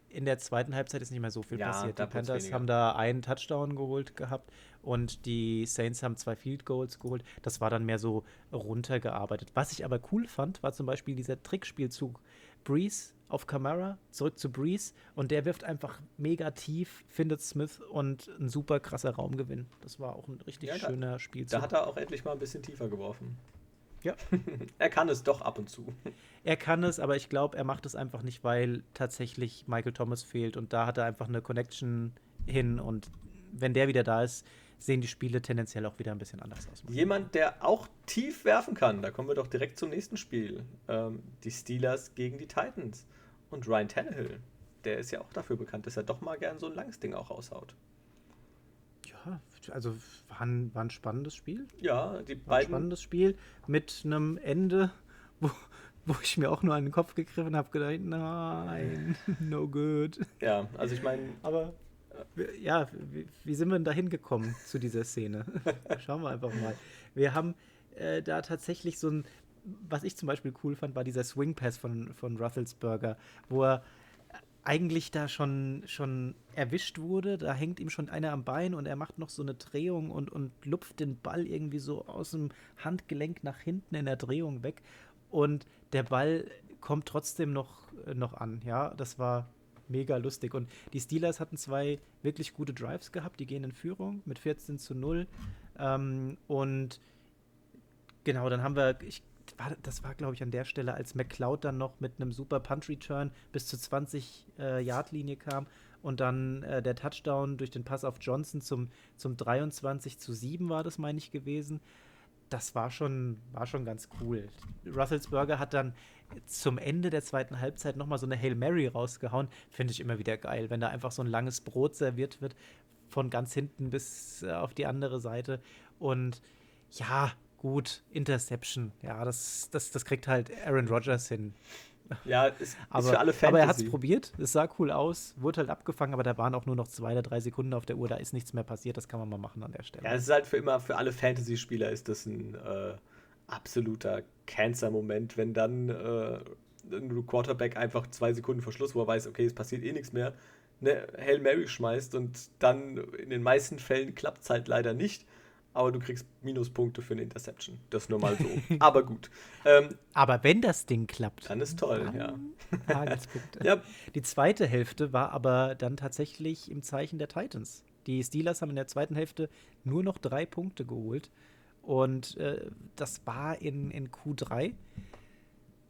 In der zweiten Halbzeit ist nicht mehr so viel ja, passiert. Die Panthers weniger. haben da einen Touchdown geholt gehabt und die Saints haben zwei Field Goals geholt. Das war dann mehr so runtergearbeitet. Was ich aber cool fand, war zum Beispiel dieser Trickspielzug Breeze auf Camara, zurück zu Breeze und der wirft einfach mega tief, findet Smith und ein super krasser Raumgewinn. Das war auch ein richtig ja, schöner Spielzug. Da hat er auch endlich mal ein bisschen tiefer geworfen. Ja. <laughs> er kann es doch ab und zu. <laughs> Er kann es, aber ich glaube, er macht es einfach nicht, weil tatsächlich Michael Thomas fehlt und da hat er einfach eine Connection hin und wenn der wieder da ist, sehen die Spiele tendenziell auch wieder ein bisschen anders aus. Jemand, der auch tief werfen kann, da kommen wir doch direkt zum nächsten Spiel. Ähm, die Steelers gegen die Titans. Und Ryan Tannehill, der ist ja auch dafür bekannt, dass er doch mal gern so ein langes Ding auch raushaut. also war ein, war ein spannendes Spiel. Ja, die War ein beiden. spannendes Spiel mit einem Ende, wo, wo ich mir auch nur an den Kopf gegriffen habe, gedacht, nein, <laughs> no good. Ja, also ich meine, Aber ja, wie, wie sind wir denn da hingekommen zu dieser Szene? <laughs> Schauen wir einfach mal. Wir haben äh, da tatsächlich so ein, was ich zum Beispiel cool fand, war dieser Swing Pass von, von Rufflesberger, wo er eigentlich da schon, schon erwischt wurde. Da hängt ihm schon einer am Bein und er macht noch so eine Drehung und, und lupft den Ball irgendwie so aus dem Handgelenk nach hinten in der Drehung weg. Und der Ball kommt trotzdem noch, noch an. Ja, das war mega lustig. Und die Steelers hatten zwei wirklich gute Drives gehabt. Die gehen in Führung mit 14 zu 0. Ähm, und genau, dann haben wir, ich, war, das war, glaube ich, an der Stelle, als McLeod dann noch mit einem super Punt-Return bis zur 20-Yard-Linie kam und dann äh, der Touchdown durch den Pass auf Johnson zum, zum 23 zu 7 war das, meine ich, gewesen. Das war schon, war schon ganz cool. Russelsberger hat dann zum Ende der zweiten Halbzeit nochmal so eine Hail Mary rausgehauen. Finde ich immer wieder geil, wenn da einfach so ein langes Brot serviert wird, von ganz hinten bis äh, auf die andere Seite. Und ja, gut, Interception. Ja, das, das, das kriegt halt Aaron Rodgers hin. ja, ist, ist Aber, für alle Fantasy. aber er hat es probiert, es sah cool aus, wurde halt abgefangen, aber da waren auch nur noch zwei oder drei Sekunden auf der Uhr, da ist nichts mehr passiert, das kann man mal machen an der Stelle. Ja, es ist halt für immer, für alle Fantasy-Spieler ist das ein äh, absoluter Cancer-Moment, wenn dann äh, ein Quarterback einfach zwei Sekunden vor Schluss, wo er weiß, okay, es passiert eh nichts mehr, eine Hail Mary schmeißt und dann in den meisten Fällen klappt es halt leider nicht, aber du kriegst Minuspunkte für eine Interception. Das nur mal so. <laughs> aber gut. Ähm, Aber wenn das Ding klappt, dann ist toll, dann ja. Tagespunkte. <laughs> Ja, Die zweite Hälfte war aber dann tatsächlich im Zeichen der Titans. Die Steelers haben in der zweiten Hälfte nur noch drei Punkte geholt. Und äh, das war in, in Q3.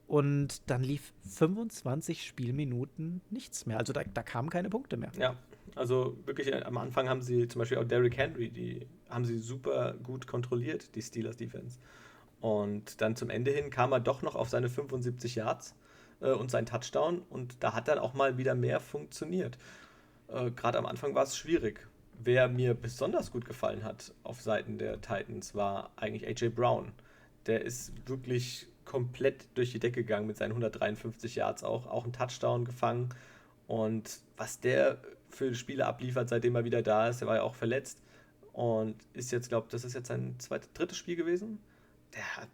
Und dann lief 25 Spielminuten nichts mehr. Also da, da kamen keine Punkte mehr. Ja, also wirklich äh, am Anfang haben sie zum Beispiel auch Derrick Henry, die haben sie super gut kontrolliert, die Steelers Defense. Und dann zum Ende hin kam er doch noch auf seine 75 Yards äh, und sein Touchdown und da hat dann auch mal wieder mehr funktioniert. Äh, Gerade am Anfang war es schwierig. Wer mir besonders gut gefallen hat auf Seiten der Titans war eigentlich AJ Brown. Der ist wirklich komplett durch die Decke gegangen mit seinen 153 Yards auch, auch einen Touchdown gefangen. Und was der für Spiele abliefert, seitdem er wieder da ist, er war ja auch verletzt und ist jetzt, glaube das ist jetzt sein zweites, drittes Spiel gewesen. Der hat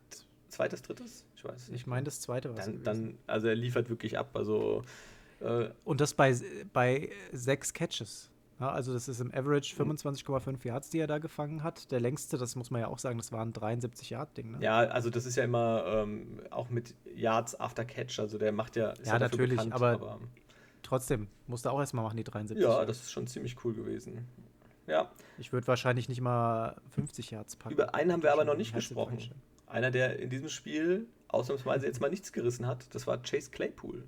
zweites, drittes? Ich weiß nicht. Ich meine, das zweite war Dann, dann, also er liefert wirklich ab. Also äh, Und das bei, bei sechs Catches. Ja, also das ist im Average 25,5 Yards, die er da gefangen hat. Der längste, das muss man ja auch sagen, das war ein 73-Yard-Ding. Ne? ja, also das ist ja immer ähm, auch mit Yards after Catch. Also der macht ja. Ist Ja, dafür natürlich, aber Trotzdem, musste auch erstmal machen, die 73. ja, das ist schon ziemlich cool gewesen. Ja, Ich würde wahrscheinlich nicht mal 50 Yards packen. Über einen haben wir aber noch nicht gesprochen. Einer, der in diesem Spiel ausnahmsweise jetzt mal nichts gerissen hat, das war Chase Claypool.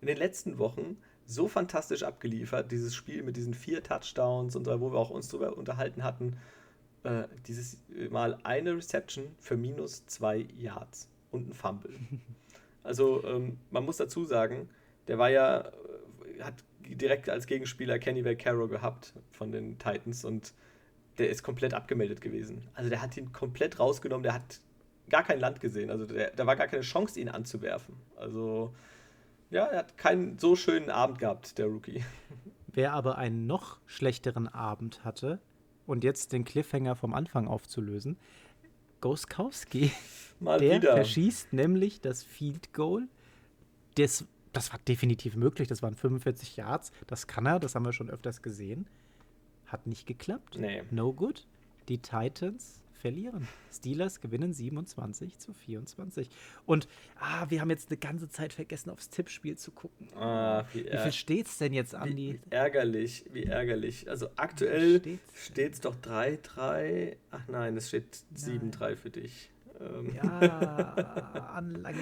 In den letzten Wochen so fantastisch abgeliefert, dieses Spiel mit diesen vier Touchdowns und so, wo wir auch uns drüber unterhalten hatten. Äh, dieses Mal eine Reception für minus zwei Yards und ein Fumble. <laughs> Also ähm, man muss dazu sagen, der war ja, äh, hat direkt als Gegenspieler Kenny Vaccaro gehabt von den Titans und der ist komplett abgemeldet gewesen. Also der hat ihn komplett rausgenommen, der hat gar kein Land gesehen. Also der, da war gar keine Chance, ihn anzuwerfen. Also ja, er hat keinen so schönen Abend gehabt, der Rookie. <laughs> Wer aber einen noch schlechteren Abend hatte und jetzt den Cliffhanger vom Anfang aufzulösen, Goskowski, Mal der wieder. verschießt nämlich das Field Goal. Das, das war definitiv möglich, das waren 45 Yards, das kann er, das haben wir schon öfters gesehen. Hat nicht geklappt. Nee. No good. Die Titans verlieren. Steelers gewinnen 27 zu 24. Und ah, wir haben jetzt eine ganze Zeit vergessen, aufs Tippspiel zu gucken. Ah, wie, Wie viel steht's denn jetzt, wie, Andi? wie ärgerlich, wie ärgerlich. Also aktuell steht's? steht es doch 3-3. Ach nein, es steht 7-3 für dich. Ähm, Ja, <laughs> Anlage.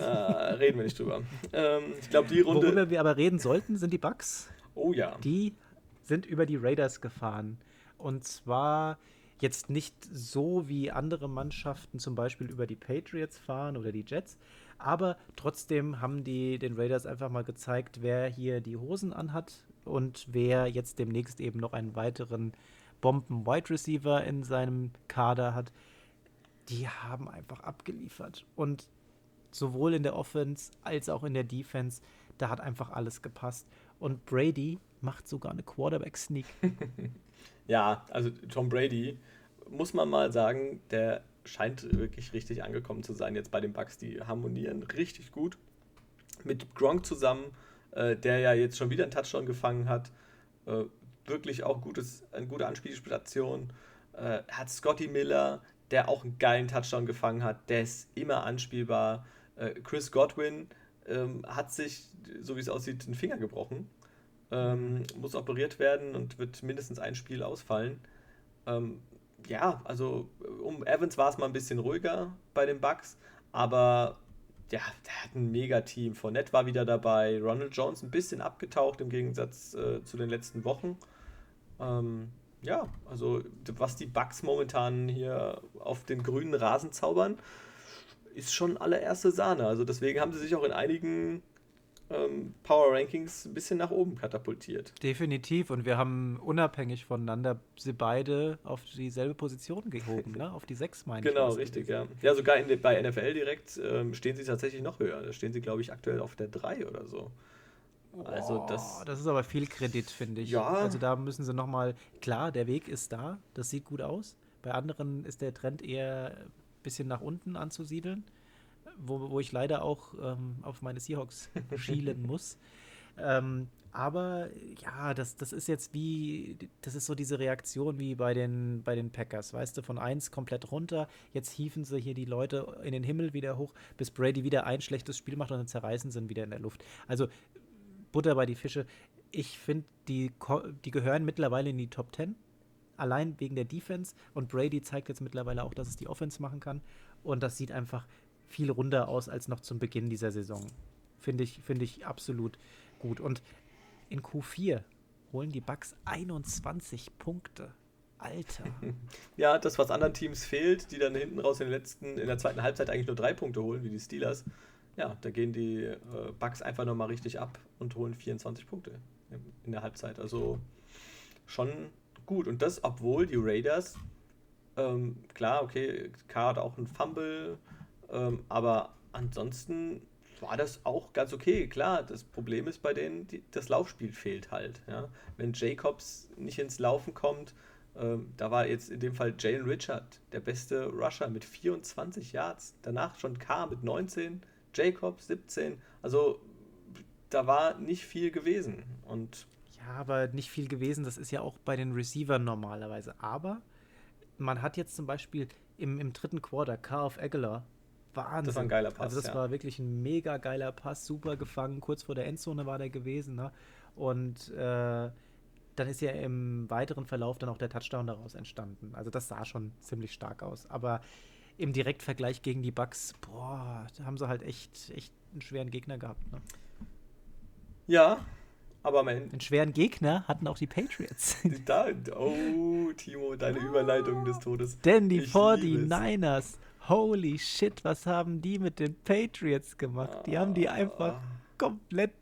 Ah, reden wir nicht drüber. Ähm, ich glaube, die Runde. Worüber wir aber reden sollten, sind die Bucks. Oh ja. Die sind über die Raiders gefahren. Und zwar jetzt nicht so wie andere Mannschaften zum Beispiel über die Patriots fahren oder die Jets, aber trotzdem haben die den Raiders einfach mal gezeigt, wer hier die Hosen anhat und wer jetzt demnächst eben noch einen weiteren Bomben-Wide Receiver in seinem Kader hat. Die haben einfach abgeliefert. Und sowohl in der Offense als auch in der Defense, da hat einfach alles gepasst. Und Brady macht sogar eine Quarterback-Sneak. <laughs> ja, also Tom Brady, muss man mal sagen, der scheint wirklich richtig angekommen zu sein jetzt bei den Bucks. Die harmonieren richtig gut mit Gronk zusammen, äh, der ja jetzt schon wieder einen Touchdown gefangen hat. Äh, wirklich auch gutes, eine gute Anspielstation. Äh, hat Scotty Miller, der auch einen geilen Touchdown gefangen hat. Der ist immer anspielbar. Äh, Chris Godwin ähm, hat sich, so wie es aussieht, den Finger gebrochen. Ähm, muss operiert werden und wird mindestens ein Spiel ausfallen. Ähm, ja, also um Evans war es mal ein bisschen ruhiger bei den Bucks, aber ja, der hat ein Mega-Team. Fournette war wieder dabei, Ronald Jones ein bisschen abgetaucht im Gegensatz äh, zu den letzten Wochen. Ähm, ja, also was die Bucks momentan hier auf den grünen Rasen zaubern, ist schon allererste Sahne. Also deswegen haben sie sich auch in einigen ähm, Power Rankings ein bisschen nach oben katapultiert. Definitiv. Und wir haben unabhängig voneinander sie beide auf dieselbe Position gehoben, ne? Auf die sechs, meine genau, ich. Genau, richtig, ja. Ja, sogar in, bei NFL direkt ähm, stehen sie tatsächlich noch höher. Da stehen sie, glaube ich, aktuell auf der 3 oder so. Also das, das ist aber viel Kredit, finde ich. Ja. Also da müssen sie nochmal, klar, der Weg ist da, das sieht gut aus. Bei anderen ist der Trend eher bisschen nach unten anzusiedeln wo, wo ich leider auch ähm, auf meine Seahawks <laughs> schielen muss. Ähm, aber ja, das, das ist jetzt wie, das ist so diese Reaktion wie bei den, bei den Packers, weißt du, von eins komplett runter, jetzt hieven sie hier die Leute in den Himmel wieder hoch, bis Brady wieder ein schlechtes Spiel macht und dann zerreißen sie ihn wieder in der Luft. Also Butter bei die Fische. Ich finde, die, die gehören mittlerweile in die Top 10, allein wegen der Defense und Brady zeigt jetzt mittlerweile auch, dass es die Offense machen kann und das sieht einfach viel runder aus als noch zum Beginn dieser Saison. Finde ich, find ich absolut gut. Und in Q4 holen die Bucks 21 Punkte. Alter. <laughs> Ja, das, was anderen Teams fehlt, die dann hinten raus in, den letzten, in der zweiten Halbzeit eigentlich nur drei Punkte holen, wie die Steelers. Ja, da gehen die äh, Bucks einfach nochmal richtig ab und holen 24 Punkte in der Halbzeit. Also schon gut. Und das, obwohl die Raiders, ähm, klar, okay, K hat auch einen Fumble ähm, aber ansonsten war das auch ganz okay. Klar, das Problem ist bei denen, die, das Laufspiel fehlt halt. Ja? Wenn Jacobs nicht ins Laufen kommt, ähm, da war jetzt in dem Fall Jalen Richard der beste Rusher mit 24 Yards. Danach schon K mit 19, Jacobs 17. Also da war nicht viel gewesen. Und ja, aber nicht viel gewesen. Das ist ja auch bei den Receivern normalerweise. Aber man hat jetzt zum Beispiel im, im dritten Quarter K auf Aguilar Wahnsinn. Das war ein geiler Pass. Also das ja. war wirklich ein mega geiler Pass, super gefangen. Kurz vor der Endzone war der gewesen. Ne? Und äh, dann ist ja im weiteren Verlauf dann auch der Touchdown daraus entstanden. Also das sah schon ziemlich stark aus. Aber im Direktvergleich gegen die Bucks, boah, da haben sie halt echt, echt einen schweren Gegner gehabt. Ne? Ja, aber Ende. Einen schweren Gegner hatten auch die Patriots. <laughs> da, oh, Timo, deine Überleitung des Todes. Denn die 49ers holy shit, was haben die mit den Patriots gemacht? Die haben die einfach komplett,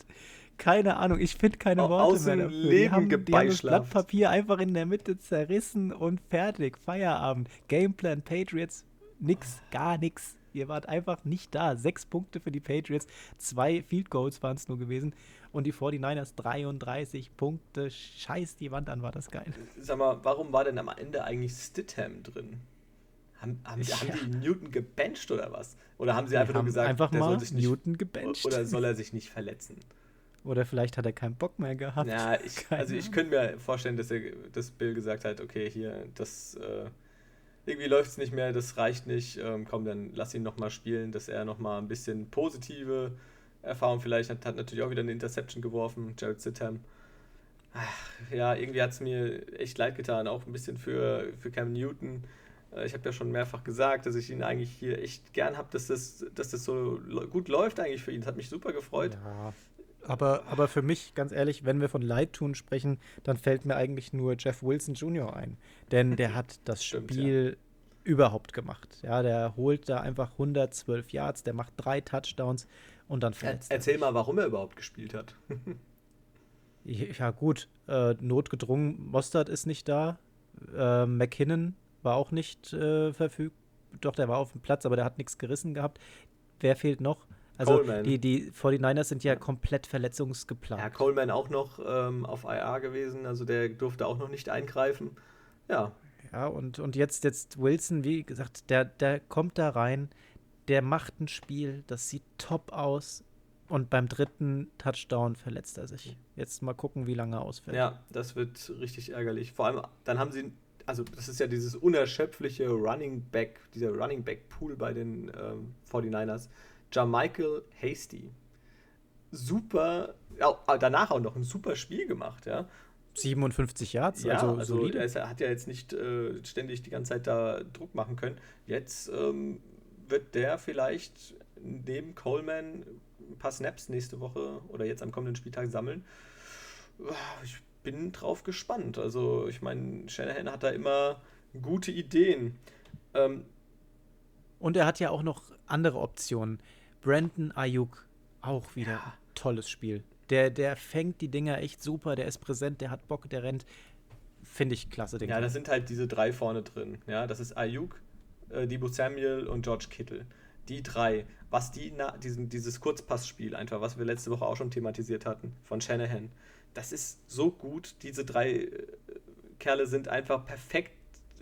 keine Ahnung, ich finde keine Worte Aus mehr dafür. Leben die, haben, die haben das Blatt Papier einfach in der Mitte zerrissen und fertig, Feierabend. Gameplan Patriots, nix, gar nix. Ihr wart einfach nicht da. Sechs Punkte für die Patriots, zwei Field Goals waren es nur gewesen. Und die 49ers 33 Punkte. Scheiß die Wand an, war das geil. Sag mal, warum war denn am Ende eigentlich Stidham drin? Haben, haben, ja. haben, die Newton gebencht oder was? Oder haben sie einfach nur gesagt, einfach mal soll sich nicht, Newton gebencht? Oder soll er sich nicht verletzen? Oder vielleicht hat er keinen Bock mehr gehabt. Ja, ich, also ich könnte mir vorstellen, dass, er, dass Bill gesagt hat, okay, hier, das äh, irgendwie läuft es nicht mehr, das reicht nicht, ähm, komm, dann lass ihn nochmal spielen, dass er nochmal ein bisschen positive Erfahrung vielleicht hat, hat natürlich auch wieder eine Interception geworfen, Jared Sittham. Ach, ja, irgendwie hat es mir echt leid getan, auch ein bisschen für, für Cam Newton äh, ich habe ja schon mehrfach gesagt, dass ich ihn eigentlich hier echt gern habe, dass das, dass das so gut läuft eigentlich für ihn. Das hat mich super gefreut. Ja. Aber, aber für mich, ganz ehrlich, wenn wir von Leidtun sprechen, dann fällt mir eigentlich nur Jeff Wilson Jr. ein. Denn der <laughs> hat das Stimmt, Spiel ja. überhaupt gemacht. Ja, der holt da einfach 112 Yards, der macht drei Touchdowns und dann fällt er. Erzähl mal, warum er überhaupt gespielt hat. <laughs> ja, gut. Äh, notgedrungen, Mostert ist nicht da. Äh, McKinnon war auch nicht äh, verfügbar. Doch, der war auf dem Platz, aber der hat nichts gerissen gehabt. Wer fehlt noch? Also Coleman. die, die 49ers sind ja komplett verletzungsgeplant. Ja, Coleman auch noch ähm, auf IR gewesen, also der durfte auch noch nicht eingreifen. Ja. Ja, und, und jetzt, jetzt Wilson, wie gesagt, der, der kommt da rein, der macht ein Spiel, das sieht top aus. Und beim dritten Touchdown verletzt er sich. Jetzt mal gucken, wie lange er ausfällt. Ja, das wird richtig ärgerlich. Vor allem, dann haben sie, also das ist ja dieses unerschöpfliche Running Back, dieser Running Back Pool bei den ähm, 49ers. Jermichael Hasty. Super, ja, danach auch noch ein super Spiel gemacht, ja. 57 Yards, ja, also, also solide. Er hat ja jetzt nicht äh, ständig die ganze Zeit da Druck machen können. Jetzt ähm, wird der vielleicht neben Coleman ein paar Snaps nächste Woche oder jetzt am kommenden Spieltag sammeln. Ich bin drauf gespannt. Also, ich meine, Shanahan hat da immer gute Ideen. Ähm, und er hat ja auch noch andere Optionen. Brandon Ayuk, auch wieder ja. tolles Spiel. Der, der fängt die Dinger echt super, der ist präsent, der hat Bock, der rennt. Finde ich klasse, Dinger. Ja, da sind halt diese drei vorne drin. Ja, das ist Ayuk, äh, Debo Samuel und George Kittle. Die drei, was die, na, diesen, dieses Kurzpassspiel einfach, was wir letzte Woche auch schon thematisiert hatten, von Shanahan, das ist so gut. Diese drei äh, Kerle sind einfach perfekt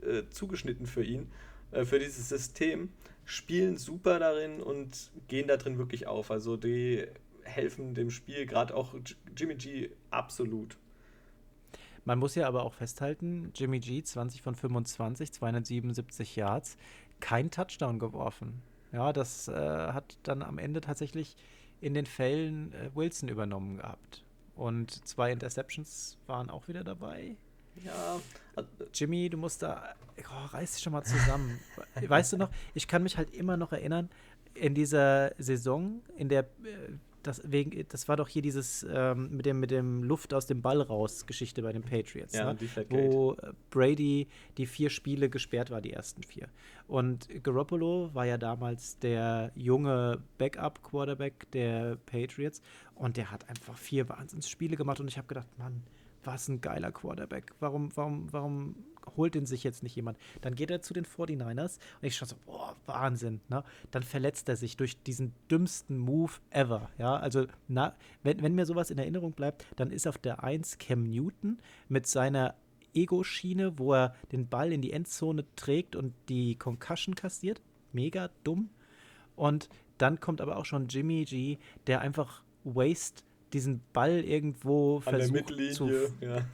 äh, zugeschnitten für ihn, äh, für dieses System spielen super darin und gehen da drin wirklich auf. Also die helfen dem Spiel, gerade auch Jimmy G absolut. Man muss ja aber auch festhalten, Jimmy G 20 von 25, 277 Yards, kein Touchdown geworfen. Ja, das äh, hat dann am Ende tatsächlich in den Fällen äh, Wilson übernommen gehabt. Und zwei Interceptions waren auch wieder dabei. Ja. Jimmy, du musst da. Oh, reiß dich schon mal zusammen. <laughs> weißt du noch, ich kann mich halt immer noch erinnern, in dieser Saison, in der. Äh, das, wegen, das war doch hier dieses ähm, mit, dem, mit dem Luft aus dem Ball raus Geschichte bei den Patriots, ja, ne? wo Brady die vier Spiele gesperrt war, die ersten vier. Und Garoppolo war ja damals der junge Backup-Quarterback der Patriots und der hat einfach vier Wahnsinnsspiele gemacht und ich habe gedacht, Mann, was ein geiler Quarterback. Warum, warum, warum holt ihn sich jetzt nicht jemand? Dann geht er zu den 49ers und ich schaue so, boah, Wahnsinn. Ne? Dann verletzt er sich durch diesen dümmsten Move ever. Ja, also na, wenn, wenn mir sowas in Erinnerung bleibt, dann ist auf der 1 Cam Newton mit seiner Ego-Schiene, wo er den Ball in die Endzone trägt und die Concussion kassiert. Mega dumm. Und dann kommt aber auch schon Jimmy G, der einfach Waste diesen Ball irgendwo An versucht der zu. Ja.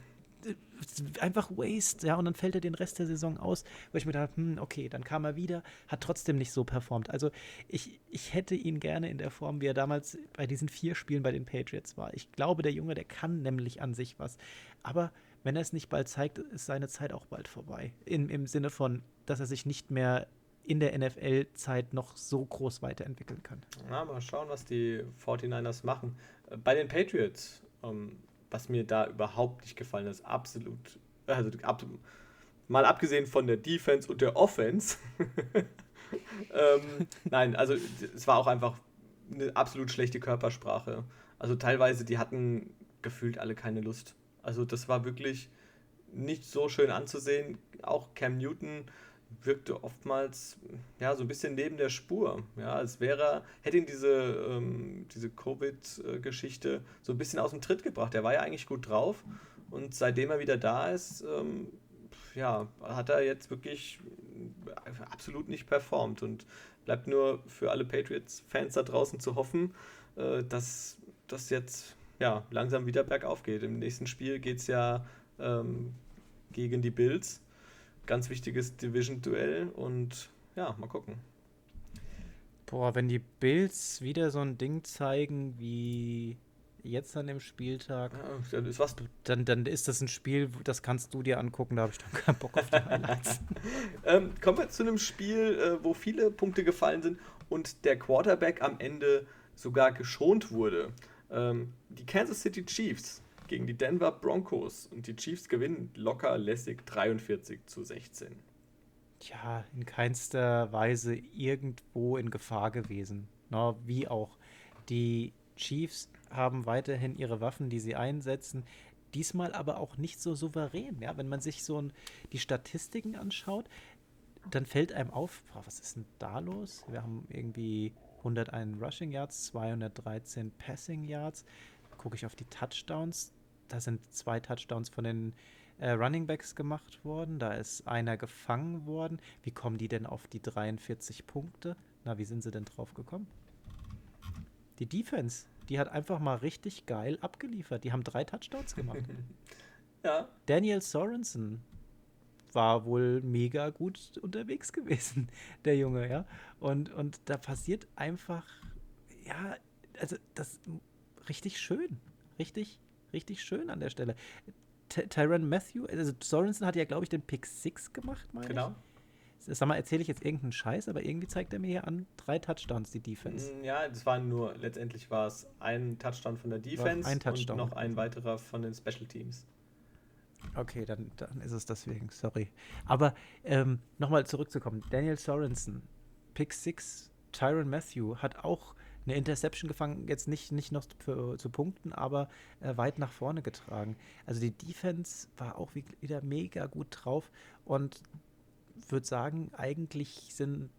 Einfach Waste, ja, und dann fällt er den Rest der Saison aus, wo ich mir dachte, hm, okay, dann kam er wieder, hat trotzdem nicht so performt. Also ich, ich hätte ihn gerne in der Form, wie er damals bei diesen vier Spielen bei den Patriots war. Ich glaube, der Junge, der kann nämlich an sich was. Aber wenn er es nicht bald zeigt, ist seine Zeit auch bald vorbei. In, Im Sinne von, dass er sich nicht mehr in der NFL-Zeit noch so groß weiterentwickeln kann. Na, mal schauen, was die 49ers machen. Bei den Patriots, ähm, was mir da überhaupt nicht gefallen ist, absolut, also ab, mal abgesehen von der Defense und der Offense, <laughs> ähm, nein, also es war auch einfach eine absolut schlechte Körpersprache. Also teilweise, die hatten gefühlt alle keine Lust. Also das war wirklich nicht so schön anzusehen. Auch Cam Newton wirkte oftmals ja so ein bisschen neben der Spur. Ja, als wäre hätte ihn diese, ähm, diese Covid-Geschichte so ein bisschen aus dem Tritt gebracht. Er war ja eigentlich gut drauf und seitdem er wieder da ist, ähm, ja, hat er jetzt wirklich absolut nicht performt und bleibt nur für alle Patriots-Fans da draußen zu hoffen, äh, dass das jetzt ja langsam wieder bergauf geht. Im nächsten Spiel geht es ja ähm, gegen die Bills ganz wichtiges Division-Duell und ja, mal gucken. Boah, wenn die Bills wieder so ein Ding zeigen wie jetzt an dem Spieltag, ja, ist was. Dann, dann ist das ein Spiel, das kannst du dir angucken, da habe ich dann keinen Bock auf die Highlights. <laughs> ähm, kommen wir zu einem Spiel, äh, wo viele Punkte gefallen sind und der Quarterback am Ende sogar geschont wurde. Ähm, die Kansas City Chiefs gegen die Denver Broncos und die Chiefs gewinnen locker lässig 43 zu 16. Ja, in keinster Weise irgendwo in Gefahr gewesen. Na, wie auch. Die Chiefs haben weiterhin ihre Waffen, die sie einsetzen. diesmal aber auch nicht so souverän. Ja? Wenn man sich so ein, die Statistiken anschaut, dann fällt einem auf, boah, was ist denn da los? Wir haben irgendwie 101 Rushing Yards, 213 Passing Yards. Gucke ich auf die Touchdowns, da sind zwei Touchdowns von den äh, Running Backs gemacht worden. Da ist einer gefangen worden. Wie kommen die denn auf die 43 Punkte? Na, wie sind sie denn drauf gekommen? Die Defense, die hat einfach mal richtig geil abgeliefert. Die haben drei Touchdowns gemacht. <laughs> ja. Daniel Sorensen war wohl mega gut unterwegs gewesen, <laughs> der Junge, ja. Und, und da passiert einfach, ja, also das richtig schön. Richtig, richtig schön an der Stelle. Tyron Matthew, also Sorensen hat ja, glaube ich, den Pick 6 gemacht, meine genau. ich. Sag mal, erzähle ich jetzt irgendeinen Scheiß, aber irgendwie zeigt er mir hier an drei Touchdowns die Defense. Mm, ja, das waren nur, letztendlich war es ein Touchdown von der Defense ein Touchdown. und noch ein weiterer von den Special Teams. Okay, dann, dann ist es deswegen, sorry. Aber ähm, nochmal zurückzukommen. Daniel Sorensen, Pick 6, Tyron Matthew hat auch eine Interception gefangen, jetzt nicht, nicht noch für, zu Punkten, aber äh, weit nach vorne getragen. Also die Defense war auch wieder mega gut drauf und würde sagen, eigentlich sind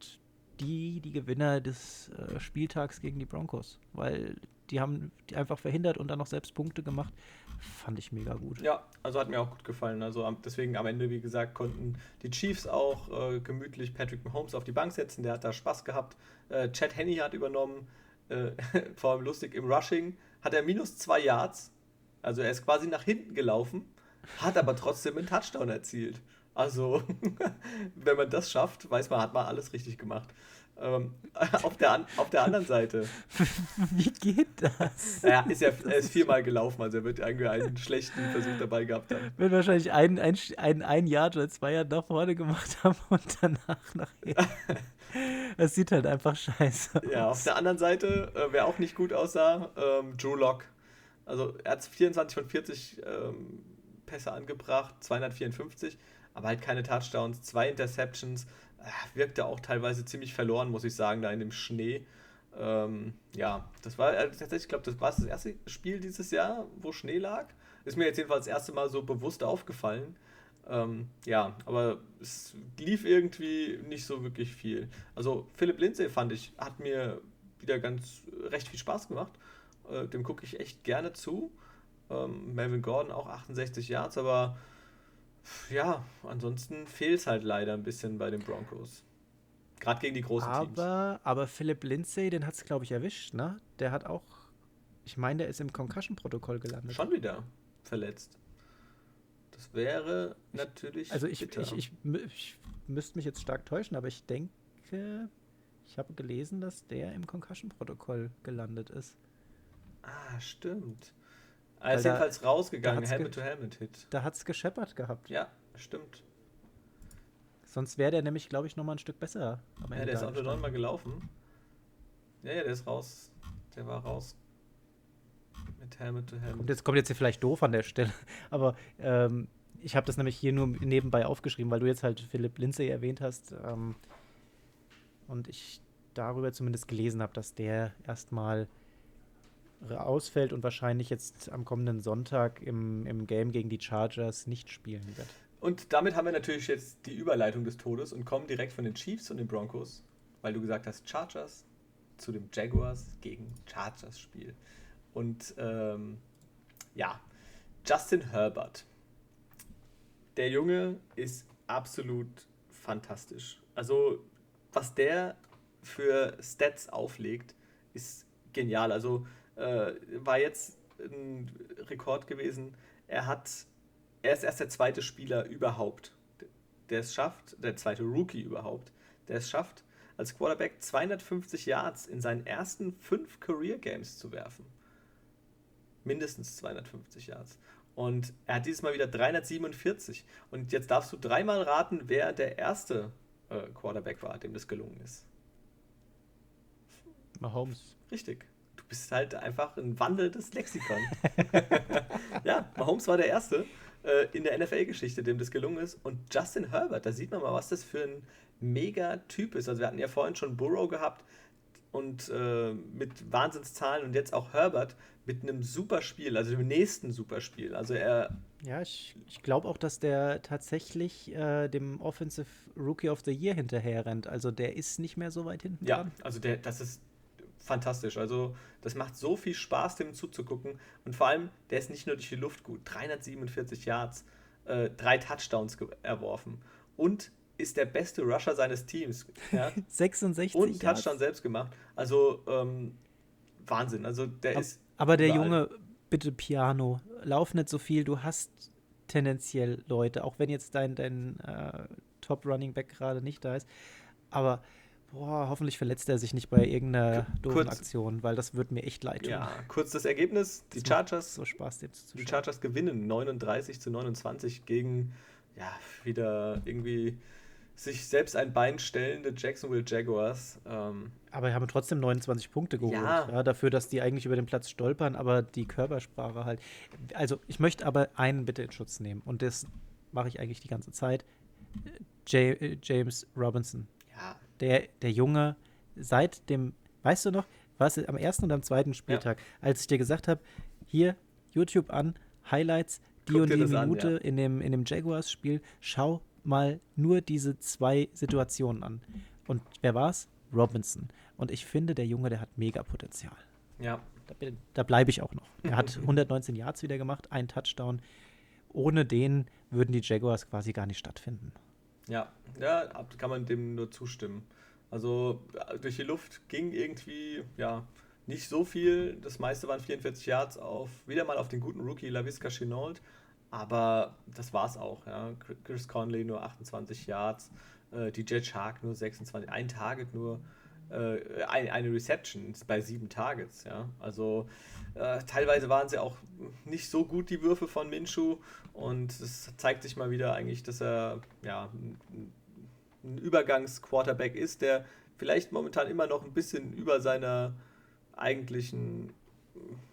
die die Gewinner des äh, Spieltags gegen die Broncos, weil die haben die einfach verhindert und dann noch selbst Punkte gemacht. Fand ich mega gut. Ja, also hat mir auch gut gefallen. Also deswegen am Ende, wie gesagt, konnten die Chiefs auch äh, gemütlich Patrick Mahomes auf die Bank setzen. Der hat da Spaß gehabt. Äh, Chad Henney hat übernommen äh, <laughs> vor allem lustig, im Rushing hat er minus zwei Yards. Also er ist quasi nach hinten gelaufen, hat aber trotzdem einen Touchdown erzielt. Also, <laughs> wenn man das schafft, weiß man, hat man alles richtig gemacht. Ähm, <laughs> auf, der, auf der anderen Seite. <laughs> Wie geht das? Ja, ist ja, er ist viermal gelaufen, also er wird irgendwie einen schlechten Versuch dabei gehabt haben. Wird wahrscheinlich einen, einen, einen, ein Yard oder zwei Yard nach vorne gemacht <laughs> haben und danach nach hinten. Es sieht halt einfach scheiße aus. Ja, auf der anderen Seite, äh, wer auch nicht gut aussah, ähm, Drew Lock. Also er hat 24 von 40 ähm, Pässe angebracht, 254, aber halt keine Touchdowns, zwei Interceptions. Äh, wirkte auch teilweise ziemlich verloren, muss ich sagen, da in dem Schnee. Ähm, ja, das war äh, tatsächlich, ich glaube, das war das erste Spiel dieses Jahr, wo Schnee lag. Ist mir jetzt jedenfalls das erste Mal so bewusst aufgefallen. Ähm, ja, aber es lief irgendwie nicht so wirklich viel. Also Philipp Lindsay fand ich, hat mir wieder ganz recht viel Spaß gemacht. Äh, dem gucke ich echt gerne zu. Ähm, Melvin Gordon auch 68 Yards, aber ja, ansonsten fehlt es halt leider ein bisschen bei den Broncos. Gerade gegen die großen aber, Teams. Aber Philipp Lindsay, den hat es, glaube ich, erwischt, ne? Der hat auch, ich meine, der ist im Concussion-Protokoll gelandet. Schon wieder verletzt. Das wäre natürlich. Also ich, ich, ich, ich, müsste mich jetzt stark täuschen, aber ich denke, ich habe gelesen, dass der im Concussion-Protokoll gelandet ist. Ah, stimmt. Er ist jedenfalls rausgegangen, Helmet-to-Helmet-Hit. Da hat es gescheppert gehabt. Ja, stimmt. Sonst wäre der nämlich, glaube ich, nochmal ein Stück besser am Ende. Ja, der ist auch nur neunmal gelaufen. Ja, ja, der ist raus. Der war raus mit Helmet to Helmet. Und jetzt kommt jetzt hier vielleicht doof an der Stelle, <laughs> aber ähm, ich habe das nämlich hier nur nebenbei aufgeschrieben, weil du jetzt halt Philipp Lindsay erwähnt hast ähm, und ich darüber zumindest gelesen habe, dass der erstmal ausfällt und wahrscheinlich jetzt am kommenden Sonntag im, im Game gegen die Chargers nicht spielen wird. Und damit haben wir natürlich jetzt die Überleitung des Todes und kommen direkt von den Chiefs und den Broncos, weil du gesagt hast Chargers, zu dem Jaguars gegen Chargers Spiel. Und ähm, ja, Justin Herbert. Der Junge ist absolut fantastisch. Also, was der für Stats auflegt, ist genial. Also, äh, war jetzt ein Rekord gewesen. Er hat, er ist erst der zweite Spieler überhaupt, der es schafft, der zweite Rookie überhaupt, der es schafft, als Quarterback 250 Yards in seinen ersten fünf Career Games zu werfen mindestens 250 Yards. Und er hat dieses Mal wieder 347. Und jetzt darfst du dreimal raten, wer der erste äh, Quarterback war, dem das gelungen ist. Mahomes. Richtig. Du bist halt einfach ein wandelndes Lexikon. <laughs> ja, Mahomes war der Erste äh, in der NFL-Geschichte, dem das gelungen ist. Und Justin Herbert, da sieht man mal, was das für ein mega Typ ist. Also wir hatten ja vorhin schon Burrow gehabt. und äh, mit Wahnsinnszahlen und jetzt auch Herbert mit einem super Spiel, also dem nächsten super Spiel. Also er. Ja, ich, ich glaube auch, dass der tatsächlich äh, dem Offensive Rookie of the Year hinterher rennt. Also der ist nicht mehr so weit hinten. Ja, dran. also der, das ist fantastisch. Also das macht so viel Spaß, dem zuzugucken. Und vor allem, der ist nicht nur durch die Luft gut. 347 Yards, äh, drei Touchdowns erworfen. Und ist der beste Rusher seines Teams. Ja? <laughs> 66 Und Yards. Touchdown selbst gemacht. Also ähm, Wahnsinn. Also der aber, ist. Aber der überall. Junge, bitte Piano, lauf nicht so viel. Du hast tendenziell Leute, auch wenn jetzt dein, dein äh, Top Running Back gerade nicht da ist. Aber boah, hoffentlich verletzt er sich nicht bei irgendeiner doofen kurz, Aktion, weil das wird mir echt leid tun. Ja, kurz das Ergebnis: Die das Chargers, so Spaß, dem die Chargers gewinnen 39 zu 29 gegen ja wieder irgendwie sich selbst ein Bein stellende Jacksonville Jaguars. Ähm, aber haben trotzdem 29 Punkte geholt. Ja. ja. Dafür, dass die eigentlich über den Platz stolpern, aber die Körpersprache halt. Also, ich möchte aber einen bitte in Schutz nehmen. Und das mache ich eigentlich die ganze Zeit. J äh, James Robinson. Der, der Junge, seit dem, weißt du noch, was am ersten und am zweiten Spieltag, ja. als ich dir gesagt habe, hier, YouTube an, Highlights, die Guck und die Minute an, ja. in dem, in dem Jaguars-Spiel, schau mal nur diese zwei Situationen an. Und wer war's? Robinson. Und ich finde, der Junge, der hat mega Potenzial. Ja. Da, da bleibe ich auch noch. Er hat 119 Yards wieder gemacht, ein Touchdown. Ohne den würden die Jaguars quasi gar nicht stattfinden. Ja, ja, kann man dem nur zustimmen. Also durch die Luft ging irgendwie, ja, nicht so viel. Das meiste waren 44 Yards auf, wieder mal auf den guten Rookie LaVisca Chenault. Aber das war's auch. Ja. Chris Conley nur 28 Yards, äh, DJ Shark nur 26, ein Target nur, äh, ein, eine Reception bei sieben Targets. Ja. Also äh, teilweise waren sie auch nicht so gut, die Würfe von Minshu. Und es zeigt sich mal wieder eigentlich, dass er ja, ein Übergangs-Quarterback ist, der vielleicht momentan immer noch ein bisschen über seiner eigentlichen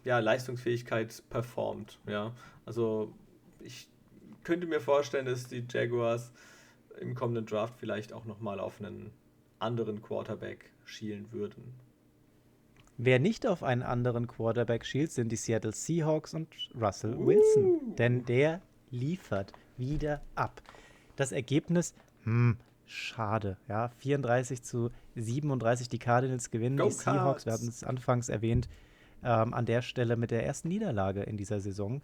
ja, Leistungsfähigkeit performt. Ja. Also ich könnte mir vorstellen, dass die Jaguars im kommenden Draft vielleicht auch nochmal auf einen anderen Quarterback schielen würden. Wer nicht auf einen anderen Quarterback schielt, sind die Seattle Seahawks und Russell uh. Wilson. Denn der liefert wieder ab. Das Ergebnis, hm, schade. Ja, 34 zu 37 die Cardinals gewinnen. Go die Seahawks, Cards. wir hatten es anfangs erwähnt, ähm, an der Stelle mit der ersten Niederlage in dieser Saison.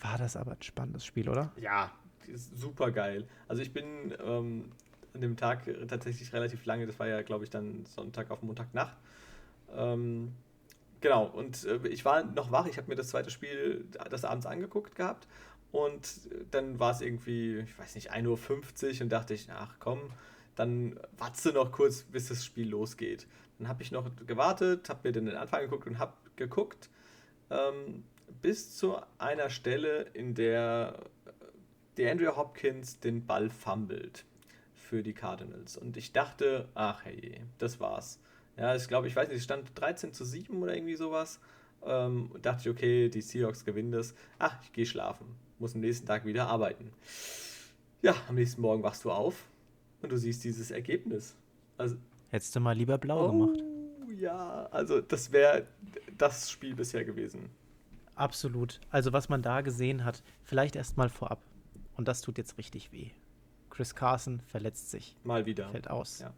War das aber ein spannendes Spiel, oder? Ja, super geil. Also ich bin ähm, an dem Tag tatsächlich relativ lange, das war ja, glaube ich, dann Sonntag auf Montagnacht. Ähm, genau, und äh, ich war noch wach, ich habe mir das zweite Spiel des Abends angeguckt gehabt und dann war es irgendwie, ich weiß nicht, 1.50 Uhr und dachte ich, ach komm, dann watze noch kurz, bis das Spiel losgeht. Dann habe ich noch gewartet, habe mir den Anfang geguckt und habe geguckt, ähm, bis zu einer Stelle, in der der Andrew Hopkins den Ball fummelt für die Cardinals. Und ich dachte, ach hey, das war's. Ja, ich glaube, ich weiß nicht, es stand 13 zu 7 oder irgendwie sowas. Ähm, und dachte ich, okay, die Seahawks gewinnen das. Ach, ich gehe schlafen. Muss am nächsten Tag wieder arbeiten. Ja, am nächsten Morgen wachst du auf und du siehst dieses Ergebnis. Also, Hättest du mal lieber blau oh, gemacht. Ja, also das wäre das Spiel bisher gewesen. Absolut. Also was man da gesehen hat, vielleicht erst mal vorab. Und das tut jetzt richtig weh. Chris Carson verletzt sich. Mal wieder. Fällt aus. Ja.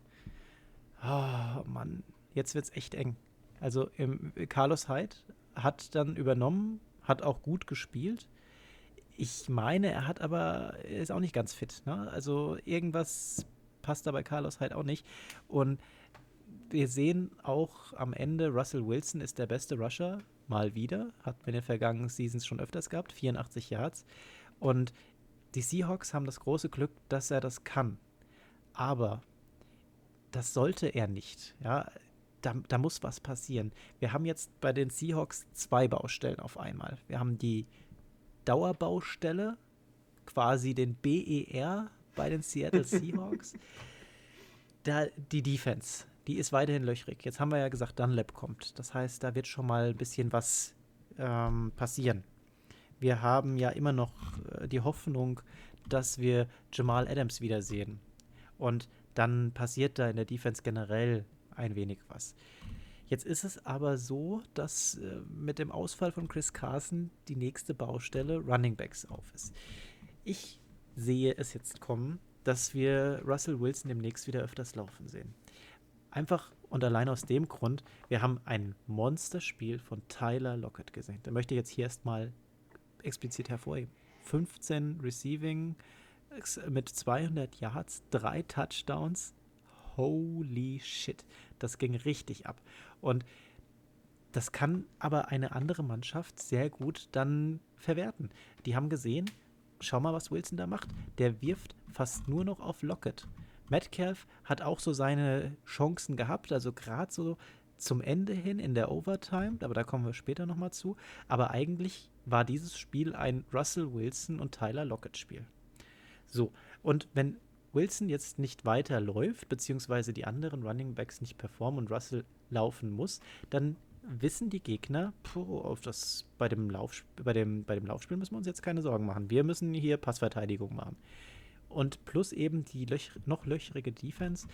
Oh Mann, jetzt wird's echt eng. Also im, Carlos Hyde hat dann übernommen, hat auch gut gespielt. Ich meine, er hat aber, er ist auch nicht ganz fit. Ne? Also irgendwas passt da bei Carlos Hyde auch nicht. Und wir sehen auch am Ende, Russell Wilson ist der beste Rusher mal wieder. Hat wir in den vergangenen Seasons schon öfters gehabt, 84 Yards. Und die Seahawks haben das große Glück, dass er das kann. Aber das sollte er nicht. Ja, da, da, muss was passieren. Wir haben jetzt bei den Seahawks zwei Baustellen auf einmal. Wir haben die Dauerbaustelle, quasi den BER bei den Seattle <laughs> Seahawks. da, die Defense die ist weiterhin löchrig. Jetzt haben wir ja gesagt, Dunlap kommt. Das heißt, da wird schon mal ein bisschen was ähm, passieren. Wir haben ja immer noch äh, die Hoffnung, dass wir Jamal Adams wiedersehen. Und dann passiert da in der Defense generell ein wenig was. Jetzt ist es aber so, dass äh, mit dem Ausfall von Chris Carson die nächste Baustelle Running Backs auf ist. Ich sehe es jetzt kommen, dass wir Russell Wilson demnächst wieder öfters laufen sehen. Einfach und allein aus dem Grund, wir haben ein Monsterspiel von Tyler Lockett gesehen. Da möchte ich jetzt hier erstmal explizit hervorheben. 15 Receiving mit 200 Yards, drei Touchdowns. Holy shit, das ging richtig ab. Und das kann aber eine andere Mannschaft sehr gut dann verwerten. Die haben gesehen, schau mal, was Wilson da macht. Der wirft fast nur noch auf Lockett. Metcalf hat auch so seine Chancen gehabt, also gerade so zum Ende hin in der Overtime, aber da kommen wir später nochmal zu. Aber eigentlich war dieses Spiel ein Russell Wilson und Tyler Lockett Spiel. So, und wenn Wilson jetzt nicht weiter läuft, beziehungsweise die anderen Running Backs nicht performen und Russell laufen muss, dann wissen die Gegner, puh, auf das, bei, dem Lauf, bei, dem, bei dem Laufspiel müssen wir uns jetzt keine Sorgen machen. Wir müssen hier Passverteidigung machen. Und plus eben die löch noch löchrige Defense.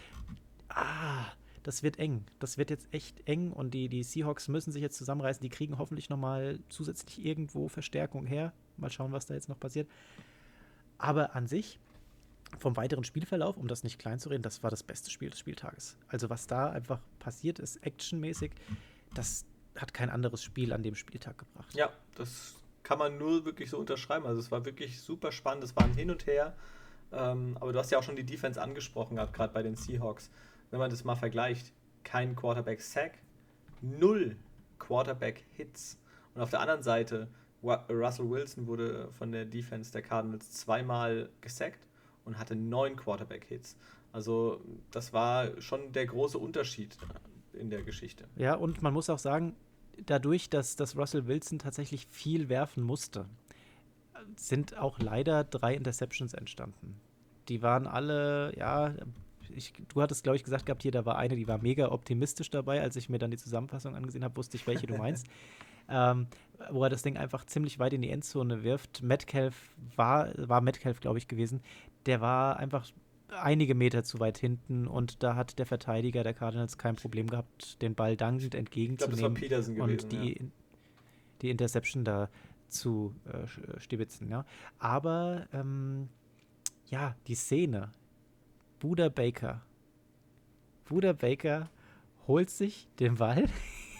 Ah, das wird eng. Das wird jetzt echt eng und die, die Seahawks müssen sich jetzt zusammenreißen. Die kriegen hoffentlich nochmal zusätzlich irgendwo Verstärkung her. Mal schauen, was da jetzt noch passiert. Aber an sich, vom weiteren Spielverlauf, um das nicht klein zu reden, das war das beste Spiel des Spieltages. Also was da einfach passiert ist, actionmäßig, das hat kein anderes Spiel an dem Spieltag gebracht. Ja, das kann man nur wirklich so unterschreiben. Also es war wirklich super spannend, es war ein Hin und Her. Ähm, aber du hast ja auch schon die Defense angesprochen gehabt, gerade bei den Seahawks. Wenn man das mal vergleicht, kein Quarterback-Sack, null Quarterback-Hits. Und auf der anderen Seite, Russell Wilson wurde von der Defense der Cardinals zweimal gesackt und hatte neun Quarterback-Hits. Also das war schon der große Unterschied in der Geschichte. Ja, und man muss auch sagen, dadurch, dass, dass Russell Wilson tatsächlich viel werfen musste, sind auch leider drei Interceptions entstanden. Die waren alle, ja, ich, du hattest, glaube ich, gesagt gehabt, hier, da war eine, die war mega optimistisch dabei. Als ich mir dann die Zusammenfassung angesehen habe, wusste ich, welche du meinst. <laughs> ähm, wo er das Ding einfach ziemlich weit in die Endzone wirft. Metcalf war, war Metcalf, glaube ich, gewesen. Der war einfach einige Meter zu weit hinten und da hat der Verteidiger der Cardinals kein Problem gehabt, den Ball dankend entgegenzunehmen ich glaub, gewesen, und die, ja. die Interception da zu äh, stibitzen. Ja. Aber ähm, ja, die Szene. Buda Baker. Buda Baker holt sich den Ball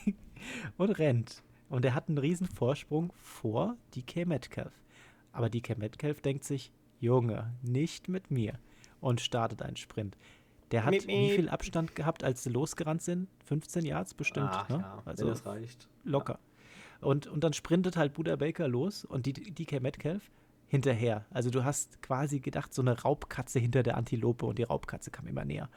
<laughs> und rennt. Und er hat einen riesen Vorsprung vor DK Metcalf. Aber DK Metcalf denkt sich, Junge, nicht mit mir und startet einen Sprint. Der hat miep, wie viel Abstand gehabt, als sie losgerannt sind? 15 Yards bestimmt. Ach, ne? ja, also das reicht. Locker. Ja. Und, und dann sprintet halt Buda Baker los und die DK Metcalf hinterher. Also du hast quasi gedacht, so eine Raubkatze hinter der Antilope und die Raubkatze kam immer näher.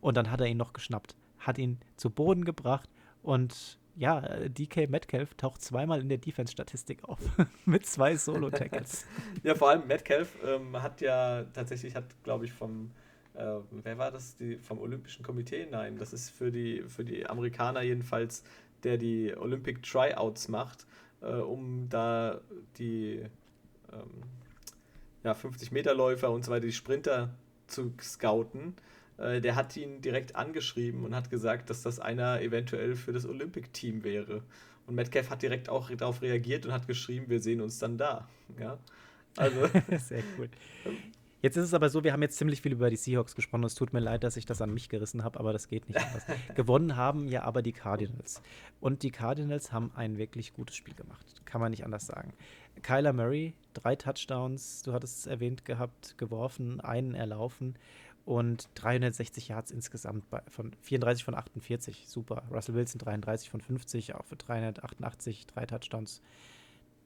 Und dann hat er ihn noch geschnappt, hat ihn zu Boden gebracht und ja, DK Metcalf taucht zweimal in der Defense-Statistik auf <laughs> mit zwei Solo-Tackles. <laughs> ja, vor allem Metcalf ähm, hat ja tatsächlich, hat glaube ich vom, äh, wer war das, die, vom Olympischen Komitee? Nein, das ist für die, für die Amerikaner jedenfalls, der die Olympic Tryouts macht, äh, um da die ähm, ja, 50-Meter-Läufer und so weiter, die Sprinter zu scouten äh, der hat ihn direkt angeschrieben und hat gesagt, dass das einer eventuell für das Olympic-Team wäre. Und Metcalf hat direkt auch darauf reagiert und hat geschrieben, wir sehen uns dann da. Ja, also. <laughs> Sehr cool. Jetzt ist es aber so, wir haben jetzt ziemlich viel über die Seahawks gesprochen. Es tut mir leid, dass ich das an mich gerissen habe, aber das geht nicht anders. <laughs> Gewonnen haben ja aber die Cardinals. Und die Cardinals haben ein wirklich gutes Spiel gemacht. Kann man nicht anders sagen. Kyler Murray, drei Touchdowns, du hattest es erwähnt gehabt, geworfen, einen erlaufen und 360 Yards insgesamt bei, von 34 von 48. Super. Russell Wilson 33 von 50, auch für 388, drei Touchdowns.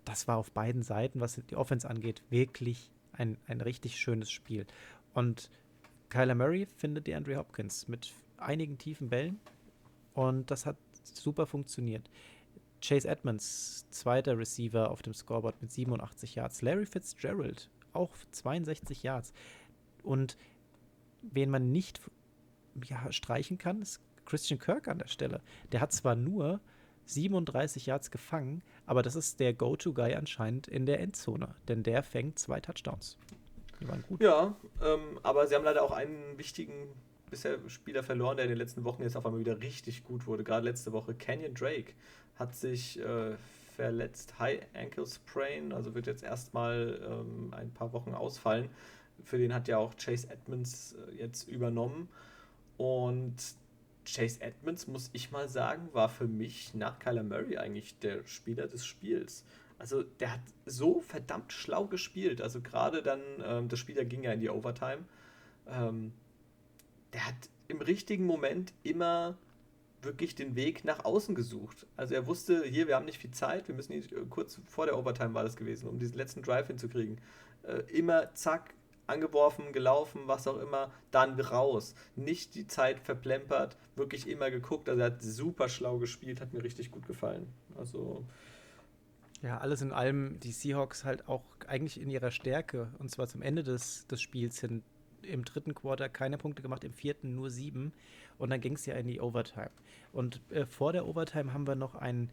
Das war auf beiden Seiten, was die Offense angeht, wirklich ein, ein richtig schönes Spiel. Und Kyler Murray findet die Andrew Hopkins mit einigen tiefen Bällen und das hat super funktioniert. Chase Edmonds, zweiter Receiver auf dem Scoreboard mit 87 Yards. Larry Fitzgerald, auch 62 Yards. Und wen man nicht ja, streichen kann, ist Christian Kirk an der Stelle. Der hat zwar nur 37 Yards gefangen, aber das ist der Go-To-Guy anscheinend in der Endzone, denn der fängt zwei Touchdowns. Die waren gut. Ja, ähm, aber sie haben leider auch einen wichtigen bisher Spieler verloren, der in den letzten Wochen jetzt auf einmal wieder richtig gut wurde. Gerade letzte Woche Canyon Drake hat sich äh, verletzt, High Ankle Sprain, also wird jetzt erstmal ähm, ein paar Wochen ausfallen. Für den hat ja auch Chase Edmonds äh, jetzt übernommen. Und Chase Edmonds, muss ich mal sagen, war für mich nach Kyler Murray eigentlich der Spieler des Spiels. Also der hat so verdammt schlau gespielt. Also gerade dann, ähm, das Spiel da ging ja in die Overtime. Ähm, der hat im richtigen Moment immer wirklich den Weg nach außen gesucht. Also er wusste, hier, wir haben nicht viel Zeit, wir müssen hier, kurz vor der Overtime war das gewesen, um diesen letzten Drive hinzukriegen. Äh, immer zack, angeworfen, gelaufen, was auch immer, dann raus. Nicht die Zeit verplempert, wirklich immer geguckt. Also er hat super schlau gespielt, hat mir richtig gut gefallen. Also. Ja, alles in allem die Seahawks halt auch eigentlich in ihrer Stärke, und zwar zum Ende des, des Spiels hin, im dritten Quarter keine Punkte gemacht, im vierten nur sieben. Und dann ging es ja in die Overtime. Und äh, vor der Overtime haben wir noch einen,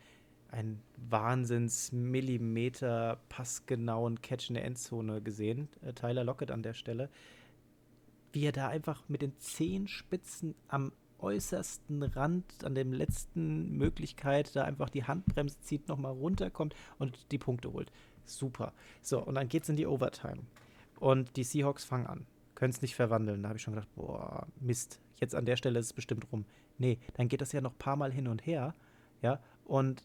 einen Wahnsinns-Millimeter passgenauen Catch in der Endzone gesehen. Äh, Tyler Lockett an der Stelle. Wie er da einfach mit den Zehenspitzen am äußersten Rand, an dem letzten Möglichkeit, da einfach die Handbremse zieht, nochmal runterkommt und die Punkte holt. Super. So, und dann geht es in die Overtime. Und die Seahawks fangen an können es nicht verwandeln. Da habe ich schon gedacht, boah, Mist, jetzt an der Stelle ist es bestimmt rum. Nee, dann geht das ja noch paar Mal hin und her, ja, und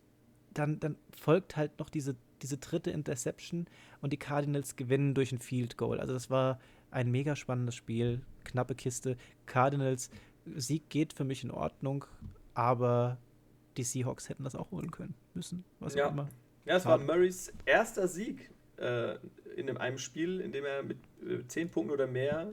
dann, dann folgt halt noch diese, diese dritte Interception und die Cardinals gewinnen durch ein Field Goal. Also das war ein mega spannendes Spiel, knappe Kiste. Cardinals Sieg geht für mich in Ordnung, aber die Seahawks hätten das auch holen können müssen, was ja. auch immer. Ja, es war Murrays erster Sieg äh, in einem Spiel, in dem er mit äh, 10 Punkten oder mehr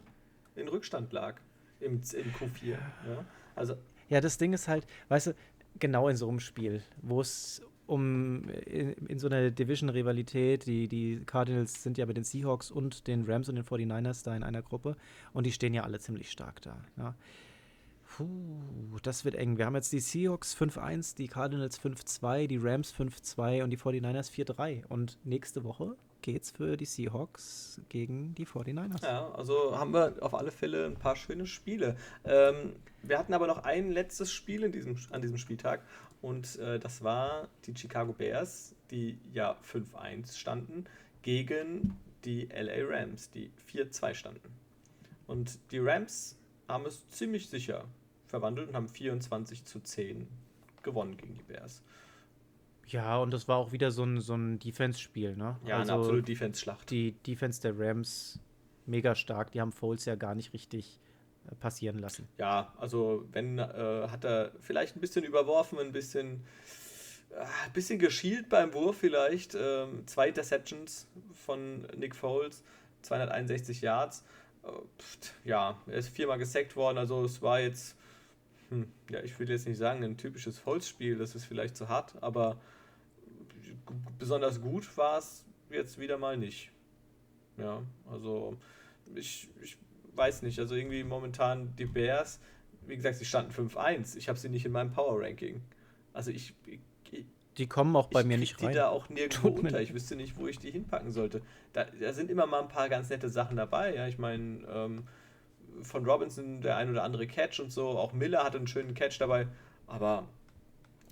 in Rückstand lag im, im Q4. Ja. Also, ja, das Ding ist halt, weißt du, genau in so einem Spiel, wo es um in, in, so einer Division-Rivalität, die, die Cardinals sind ja mit den Seahawks und den Rams und den 49ers da in einer Gruppe und die stehen ja alle ziemlich stark da. Ja. Puh, das wird eng. Wir haben jetzt die Seahawks 5-1, die Cardinals 5-2, die Rams 5-2 und die 49ers 4-3. Und nächste Woche geht's für die Seahawks gegen die 49ers. Ja, also haben wir auf alle Fälle ein paar schöne Spiele. Ähm, wir hatten aber noch ein letztes Spiel in diesem, an diesem Spieltag und äh, das war die Chicago Bears, die ja 5-1 standen, gegen die LA Rams, die 4-2 standen. Und die Rams haben es ziemlich sicher verwandelt und haben 24 zu 10 gewonnen gegen die Bears. Ja, und das war auch wieder so ein, so ein Defense-Spiel, ne? Ja, also eine absolute Defense-Schlacht. Die Defense der Rams mega stark. Die haben Foles ja gar nicht richtig passieren lassen. Ja, also wenn äh, hat er vielleicht ein bisschen überworfen, ein bisschen, äh, ein bisschen geschielt beim Wurf vielleicht. Ähm, zwei Interceptions von Nick Foles, 261 Yards. Äh, pft, ja, er ist viermal gesackt worden, also es war jetzt, hm, ja, ich will jetzt nicht sagen, ein typisches Foles-Spiel, das ist vielleicht zu hart, aber besonders gut war es jetzt wieder mal nicht. Ja, also ich, ich weiß nicht, also irgendwie momentan die Bears, wie gesagt, sie standen 5-1. Ich habe sie nicht in meinem Power Ranking. Also ich, ich die kommen auch bei mir nicht rein. Die da auch nirgendwo unter. Ich wüsste nicht, wo ich die hinpacken sollte. Da, da, sind immer mal ein paar ganz nette Sachen dabei. Ja, ich meine, ähm, von Robinson der ein oder andere Catch und so. Auch Miller hatte einen schönen Catch dabei. Aber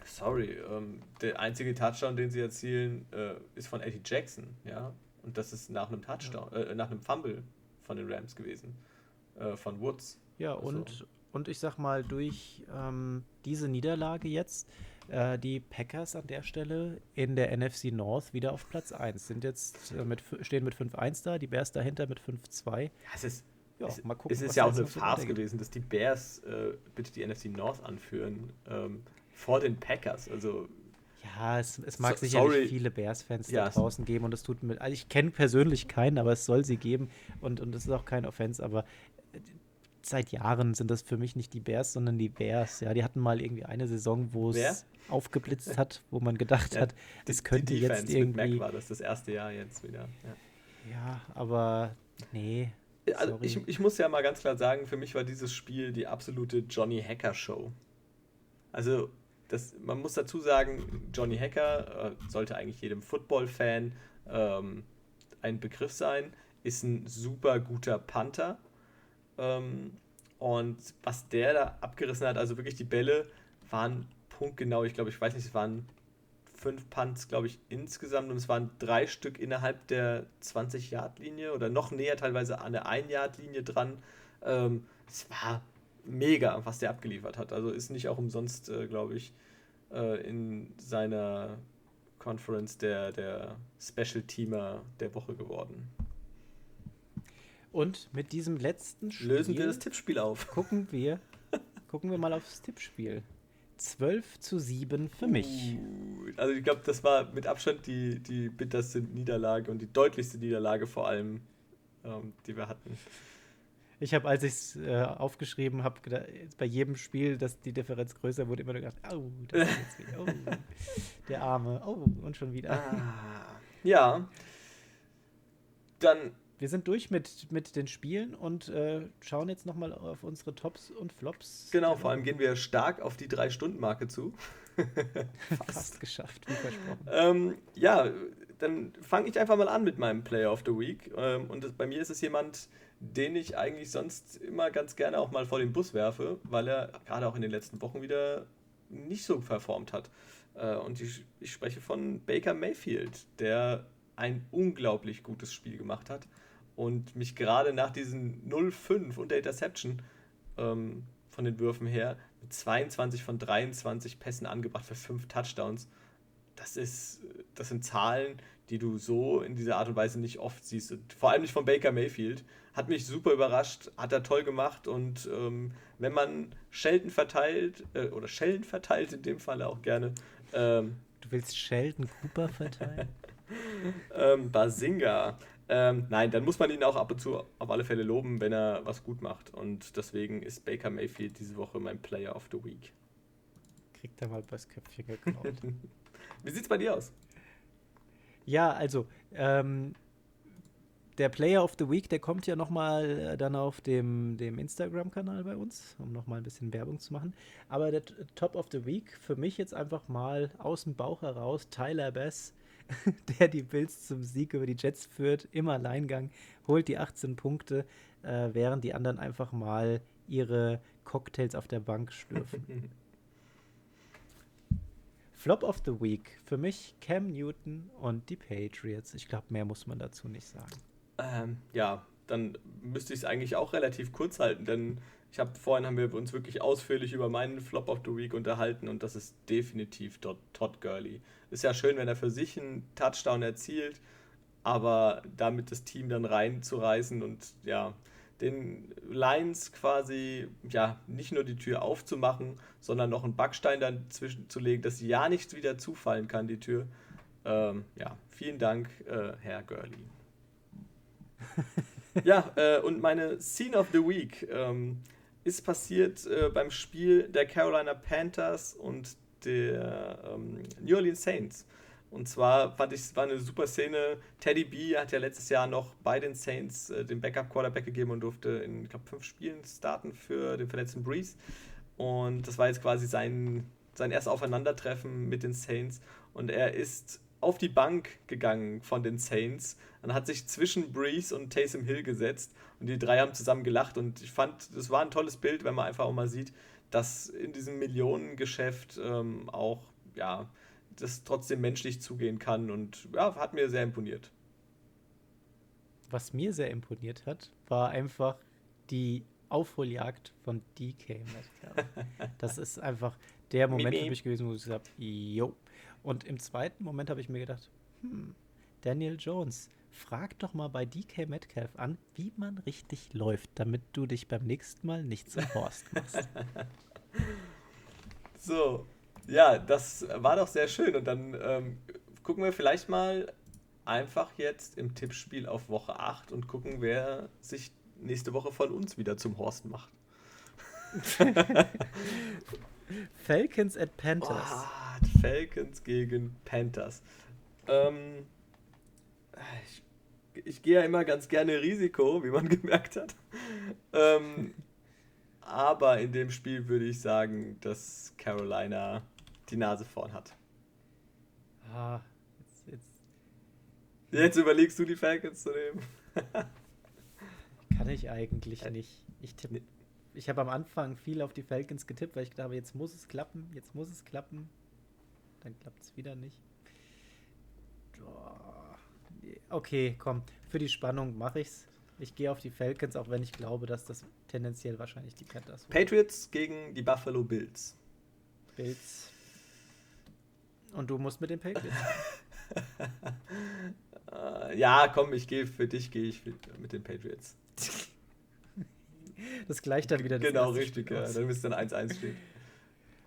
sorry, ähm, der einzige Touchdown, den sie erzielen, äh, ist von Eddie Jackson, ja. Und das ist nach einem Touchdown, ja. äh, nach einem Fumble von den Rams gewesen, äh, von Woods. Ja, also. und, und ich sag mal, durch ähm, diese Niederlage jetzt, äh, die Packers an der Stelle in der NFC North wieder auf Platz 1 sind jetzt äh, mit, stehen mit 5-1 da, die Bears dahinter mit 5-2. Ja, es ist ja, es, mal gucken, es ist ja auch eine Farce gewesen, dass die Bears äh, bitte die NFC North anführen. Ähm, vor den Packers. Also ja, es, es mag so, sicherlich viele Bears-Fans ja, da draußen geben und es tut mir. Also ich kenne persönlich keinen, aber es soll sie geben und, und das ist auch kein Offense, aber seit Jahren sind das für mich nicht die Bears, sondern die Bears. Ja, die hatten mal irgendwie eine Saison, wo es aufgeblitzt hat, wo man gedacht ja, hat, es könnte die jetzt irgendwie. Mit Mac war das das erste Jahr jetzt wieder. Ja, ja aber nee. Also ich, ich muss ja mal ganz klar sagen, für mich war dieses Spiel die absolute Johnny Hacker Show. Also das, man muss dazu sagen, Johnny Hacker äh, sollte eigentlich jedem Football-Fan ähm, ein Begriff sein, ist ein super guter Panther ähm, Und was der da abgerissen hat, also wirklich die Bälle waren punktgenau. Ich glaube, ich weiß nicht, es waren fünf Punts, glaube ich, insgesamt. Und es waren drei Stück innerhalb der 20-Yard-Linie oder noch näher teilweise an der 1-Yard-Linie dran. Ähm, es war mega, was der abgeliefert hat. Also ist nicht auch umsonst, äh, glaube ich, äh, in seiner Conference der, der Special Teamer der Woche geworden. Und mit diesem letzten Spiel lösen wir das Tippspiel auf. Gucken wir, gucken wir mal aufs Tippspiel. 12 zu 7 für mich. Uh, also ich glaube, das war mit Abstand die, die bitterste Niederlage und die deutlichste Niederlage vor allem, ähm, die wir hatten. Ich habe, als ich es äh, aufgeschrieben habe, bei jedem Spiel, dass die Differenz größer wurde, immer nur gedacht, oh, das ist jetzt wieder, oh, der Arme, oh, und schon wieder. Ah, ja. Dann wir sind durch mit, mit den Spielen und äh, schauen jetzt nochmal auf unsere Tops und Flops. Genau, vor allem gehen wir stark auf die Drei-Stunden-Marke zu. <laughs> Fast. Fast geschafft, wie versprochen. Ähm, ja, dann fange ich einfach mal an mit meinem Player of the Week. Ähm, und das, bei mir ist es jemand, den ich eigentlich sonst immer ganz gerne auch mal vor den Bus werfe, weil er gerade auch in den letzten Wochen wieder nicht so performt hat. Äh, und ich, ich spreche von Baker Mayfield, der ein unglaublich gutes Spiel gemacht hat und mich gerade nach diesen 0-5 und der Interception ähm, von den Würfen her mit 22 von 23 Pässen angebracht für 5 Touchdowns. Das ist, das sind Zahlen, die du so in dieser Art und Weise nicht oft siehst. Und vor allem nicht von Baker Mayfield. Hat mich super überrascht, hat er toll gemacht und ähm, wenn man Sheldon verteilt, äh, oder Sheldon verteilt in dem Fall auch gerne. Ähm, du willst Sheldon Cooper verteilen? <laughs> ähm, Basinga. Ähm, nein, dann muss man ihn auch ab und zu auf alle Fälle loben, wenn er was gut macht. Und deswegen ist Baker Mayfield diese Woche mein Player of the Week. Kriegt er mal das Köpfchen geklaut. <laughs> Wie sieht's bei dir aus? Ja, also, ähm, der Player of the Week, der kommt ja nochmal äh, dann auf dem, dem Instagram-Kanal bei uns, um nochmal ein bisschen Werbung zu machen. Aber der Top of the Week für mich jetzt einfach mal aus dem Bauch heraus Tyler Bass <laughs> der die Bills zum Sieg über die Jets führt, im Alleingang, holt die 18 Punkte, äh, während die anderen einfach mal ihre Cocktails auf der Bank schlürfen. <laughs> Flop of the Week. Für mich Cam Newton und die Patriots. Ich glaube, mehr muss man dazu nicht sagen. Ähm, ja, dann müsste ich es eigentlich auch relativ kurz halten, denn ich habe vorhin haben wir uns wirklich ausführlich über meinen Flop of the Week unterhalten und das ist definitiv Todd Gurley. Ist ja schön, wenn er für sich einen Touchdown erzielt, aber damit das Team dann reinzureißen und ja, den Lions quasi ja nicht nur die Tür aufzumachen, sondern noch einen Backstein dann zwischenzulegen, dass ja nichts wieder zufallen kann, die Tür. Ähm, ja, vielen Dank, äh, Herr Gurley. <laughs> <laughs> ja, äh, und meine Scene of the Week. Ähm, ist passiert äh, beim Spiel der Carolina Panthers und der ähm, New Orleans Saints. Und zwar fand ich, es war eine super Szene. Teddy B hat ja letztes Jahr noch bei den Saints äh, den Backup-Quarterback gegeben und durfte in, ich glaube, fünf Spielen starten für den verletzten Breeze. Und das war jetzt quasi sein, sein erstes Aufeinandertreffen mit den Saints. Und er ist auf die Bank gegangen von den Saints und hat sich zwischen Breeze und Taysom Hill gesetzt und die drei haben zusammen gelacht und ich fand, das war ein tolles Bild, wenn man einfach auch mal sieht, dass in diesem Millionengeschäft ähm, auch, ja, das trotzdem menschlich zugehen kann und ja, hat mir sehr imponiert. Was mir sehr imponiert hat, war einfach die Aufholjagd von DK Metcalf. <laughs> das ist einfach der Moment für mich gewesen, wo ich gesagt habe, jo. Und im zweiten Moment habe ich mir gedacht, hm, Daniel Jones, frag doch mal bei DK Metcalf an, wie man richtig läuft, damit du dich beim nächsten Mal nicht zum Horst machst. <laughs> so, ja, das war doch sehr schön. Und dann ähm, gucken wir vielleicht mal einfach jetzt im Tippspiel auf Woche 8 und gucken, wer sich nächste Woche von uns wieder zum Horst macht. <laughs> Falcons at Panthers. Oh, Falcons gegen Panthers. Ähm, ich ich gehe ja immer ganz gerne Risiko, wie man <laughs> gemerkt hat. Ähm, aber in dem Spiel würde ich sagen, dass Carolina die Nase vorn hat. Ah, jetzt, jetzt. Jetzt überlegst du die Falcons zu nehmen. Kann ich eigentlich nicht. Ich tippe ich habe am Anfang viel auf die Falcons getippt, weil ich glaube, jetzt muss es klappen, jetzt muss es klappen. Dann klappt es wieder nicht. Okay, komm, für die Spannung mache ich's. Ich gehe auf die Falcons, auch wenn ich glaube, dass das tendenziell wahrscheinlich die Panthers. Patriots gegen die Buffalo Bills. Bills. Und du musst mit den Patriots. uh, <laughs> ja, komm, ich gehe für dich, gehe ich mit den Patriots. Das gleicht dann wieder das Genau, richtig, ja. Dann müsste dann 1-1 stehen. <laughs>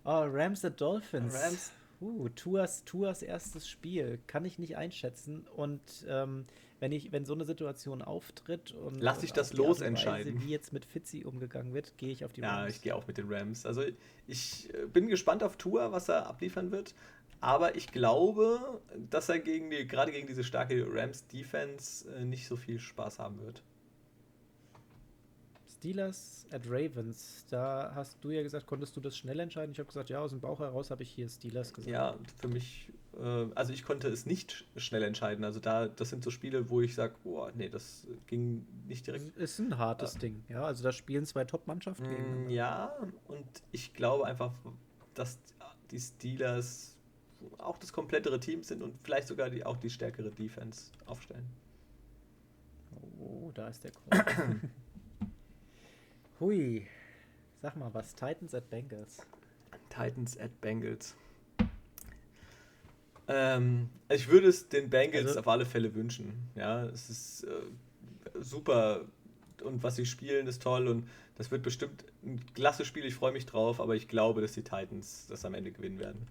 Oh, Rams at Dolphins. Rams. Uh, Tuas, Tuas erstes Spiel kann ich nicht einschätzen. Und ähm, wenn ich, wenn so eine Situation auftritt und lass ich das los entscheiden, wie jetzt mit Fitzy umgegangen wird, gehe ich auf die Rams. Ja, ich gehe auch mit den Rams. Also ich äh, bin gespannt auf Tua, was er abliefern wird. Aber ich glaube, dass er gegen die, gerade gegen diese starke Rams-Defense äh, nicht so viel Spaß haben wird. Steelers at Ravens, da hast du ja gesagt, konntest du das schnell entscheiden? Ich habe gesagt, ja, aus dem Bauch heraus habe ich hier Steelers gesagt. Ja, für mich, äh, also ich konnte es nicht schnell entscheiden. Also da, das sind so Spiele, wo ich sage, boah, nee, das ging nicht direkt. Ist ein hartes äh, Ding, ja. Also da spielen zwei Top-Mannschaften mm, gegeneinander. Ja, und ich glaube einfach, dass die Steelers auch das komplettere Team sind und vielleicht sogar die, auch die stärkere Defense aufstellen. Oh, da ist der Call. <coughs> Hui. Sag mal was, Titans at Bengals. Titans at Bengals. Ähm, ich würde es den Bengals also, auf alle Fälle wünschen. Ja, es ist äh, super und was sie spielen ist toll und das wird bestimmt ein klasse Spiel. Ich freue mich drauf, aber ich glaube, dass die Titans das am Ende gewinnen werden.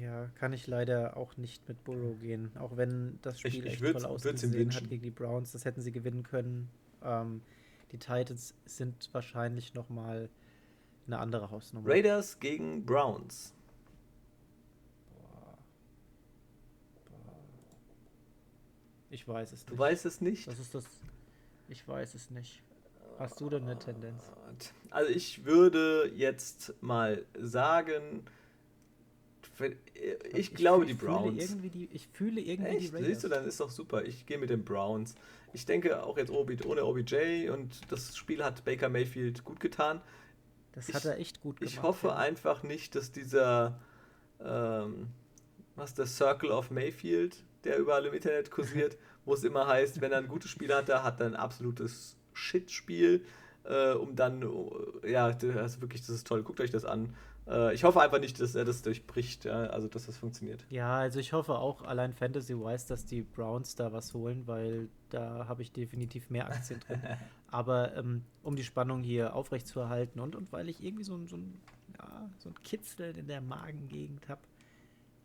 Ja, kann ich leider auch nicht mit Burrow gehen, auch wenn das Spiel ich, ich echt toll ausgesehen hat gegen die Browns. Das hätten sie gewinnen können. Ähm, die Titans sind wahrscheinlich noch mal eine andere Hausnummer. Raiders gegen Browns. Ich weiß es nicht. Du weißt es nicht? Das ist das. Ich weiß es nicht. Hast du denn eine Tendenz? Also ich würde jetzt mal sagen, ich, ich glaube die Browns. Die, ich fühle irgendwie Echt? die Raiders. Siehst du, dann ist doch super. Ich gehe mit den Browns ich denke auch jetzt ohne OBJ und das Spiel hat Baker Mayfield gut getan. Das ich, hat er echt gut gemacht. Ich hoffe ja. einfach nicht, dass dieser, ähm, was der Circle of Mayfield, der überall im Internet kursiert, <laughs> wo es immer heißt, wenn er ein gutes Spiel hat, hat er ein absolutes Shit-Spiel, äh, um dann, äh, ja, das ist wirklich, das ist toll, guckt euch das an. Äh, ich hoffe einfach nicht, dass er das durchbricht, ja, also dass das funktioniert. Ja, also ich hoffe auch allein Fantasy-wise, dass die Browns da was holen, weil da habe ich definitiv mehr Aktien drin. <laughs> Aber ähm, um die Spannung hier aufrechtzuerhalten und, und weil ich irgendwie so, so, ein, ja, so ein Kitzeln in der Magengegend habe,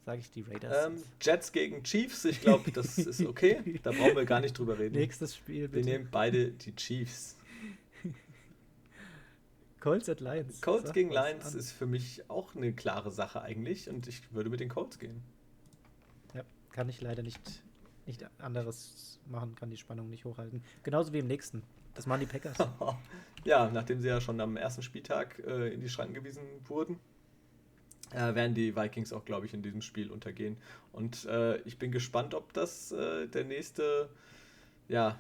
sage ich die Raiders. Ähm, Jets gegen Chiefs, ich glaube, das ist okay. Da brauchen wir gar nicht drüber reden. <laughs> Nächstes Spiel, bitte. Wir nehmen beide die Chiefs. Colts at Lions. Colts gegen Lions an. ist für mich auch eine klare Sache eigentlich und ich würde mit den Colts gehen. Ja, kann ich leider nicht, nicht anderes machen, kann die Spannung nicht hochhalten. Genauso wie im nächsten. Das machen die Packers. <laughs> ja, nachdem sie ja schon am ersten Spieltag äh, in die Schranken gewiesen wurden, äh, werden die Vikings auch, glaube ich, in diesem Spiel untergehen. Und äh, ich bin gespannt, ob das äh, der nächste, ja,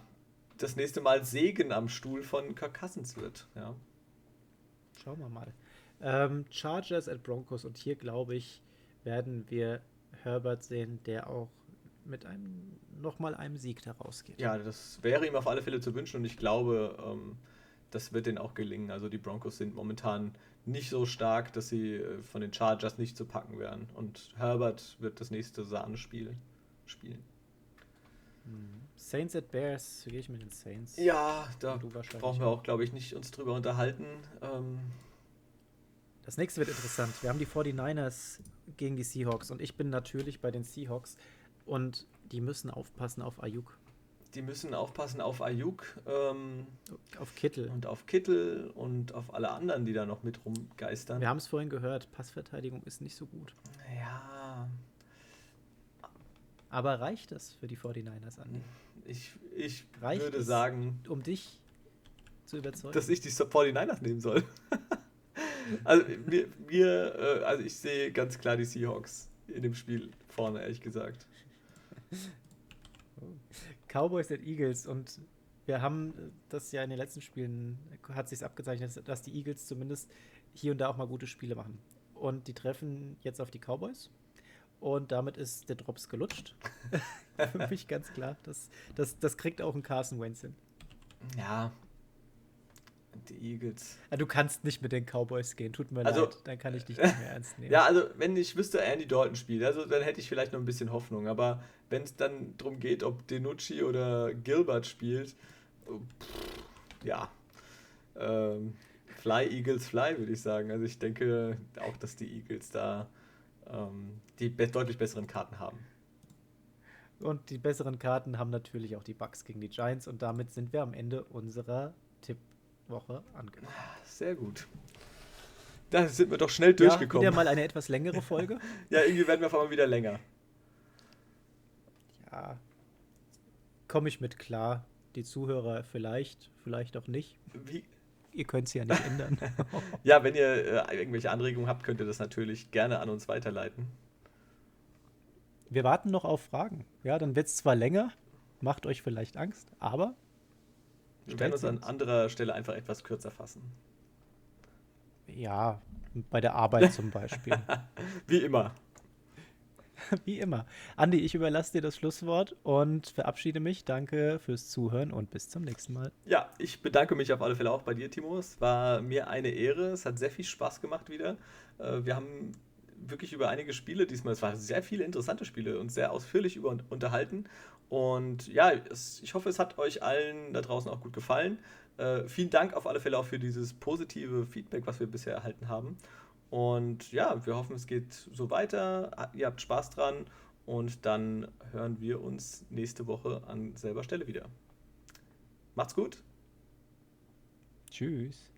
das nächste Mal Segen am Stuhl von Kirk Cousins wird. Ja. Schauen wir mal. Ähm, Chargers at Broncos und hier glaube ich, werden wir Herbert sehen, der auch mit einem nochmal einem Sieg daraus geht. Ja, das wäre ihm auf alle Fälle zu wünschen und ich glaube, ähm, das wird denen auch gelingen. Also die Broncos sind momentan nicht so stark, dass sie äh, von den Chargers nicht zu packen wären. Und Herbert wird das nächste Sahnespiel spielen. Mhm. Saints at Bears, gehe ich mit den Saints? Ja, da brauchen wir auch, glaube ich, nicht uns drüber unterhalten. Ähm das nächste wird interessant. Wir haben die 49ers gegen die Seahawks und ich bin natürlich bei den Seahawks und die müssen aufpassen auf Ayuk. Die müssen aufpassen auf Ayuk. Ähm, auf Kittel. Und auf Kittel und auf alle anderen, die da noch mit rumgeistern. Wir haben es vorhin gehört, Passverteidigung ist nicht so gut. Ja. Aber reicht das für die 49ers an? Ich, ich würde sagen. Um dich zu überzeugen. Dass ich die 49ers nehmen soll. <laughs> also, mir, mir äh, also ich sehe ganz klar die Seahawks in dem Spiel vorne, ehrlich gesagt. Cowboys at Eagles und wir haben das ja in den letzten Spielen, hat sich abgezeichnet, dass die Eagles zumindest hier und da auch mal gute Spiele machen. Und die treffen jetzt auf die Cowboys. Und damit ist der Drops gelutscht. <laughs> Für mich ganz klar. Das, das, das kriegt auch ein Carson Wentz hin. Ja. Die Eagles. Ja, du kannst nicht mit den Cowboys gehen, tut mir also, leid. Dann kann ich dich nicht mehr ernst nehmen. Ja, also wenn ich wüsste, Andy Dalton spielt, also dann hätte ich vielleicht noch ein bisschen Hoffnung. Aber wenn es dann darum geht, ob Denucci oder Gilbert spielt, pff, ja. Ähm, fly, Eagles, fly, würde ich sagen. Also ich denke auch, dass die Eagles da ähm, die deutlich besseren Karten haben. Und die besseren Karten haben natürlich auch die Bucks gegen die Giants und damit sind wir am Ende unserer Tippwoche angekommen. Sehr gut. Da sind wir doch schnell durchgekommen. Ja, wieder mal eine etwas längere Folge. <laughs> ja, irgendwie werden wir auf einmal wieder länger. Ja, komme ich mit klar. Die Zuhörer vielleicht, vielleicht auch nicht. Wie, ihr könnt es ja nicht ändern. <laughs> ja, wenn ihr äh, irgendwelche Anregungen habt, könnt ihr das natürlich gerne an uns weiterleiten. Wir warten noch auf Fragen. Ja, dann wird es zwar länger, macht euch vielleicht Angst, aber. Wir werden uns an anderer Stelle einfach etwas kürzer fassen. Ja, bei der Arbeit zum Beispiel. <laughs> Wie immer. <laughs> Wie immer. Andi, ich überlasse dir das Schlusswort und verabschiede mich. Danke fürs Zuhören und bis zum nächsten Mal. Ja, ich bedanke mich auf alle Fälle auch bei dir, Timo. Es war mir eine Ehre. Es hat sehr viel Spaß gemacht wieder. Äh, wir haben wirklich über einige Spiele diesmal, es waren sehr viele interessante Spiele und sehr ausführlich über unterhalten. Und ja, es, ich hoffe, es hat euch allen da draußen auch gut gefallen. Äh, vielen Dank auf alle Fälle auch für dieses positive Feedback, was wir bisher erhalten haben. Und ja, wir hoffen, es geht so weiter. Ihr habt Spaß dran und dann hören wir uns nächste Woche an selber Stelle wieder. Macht's gut. Tschüss.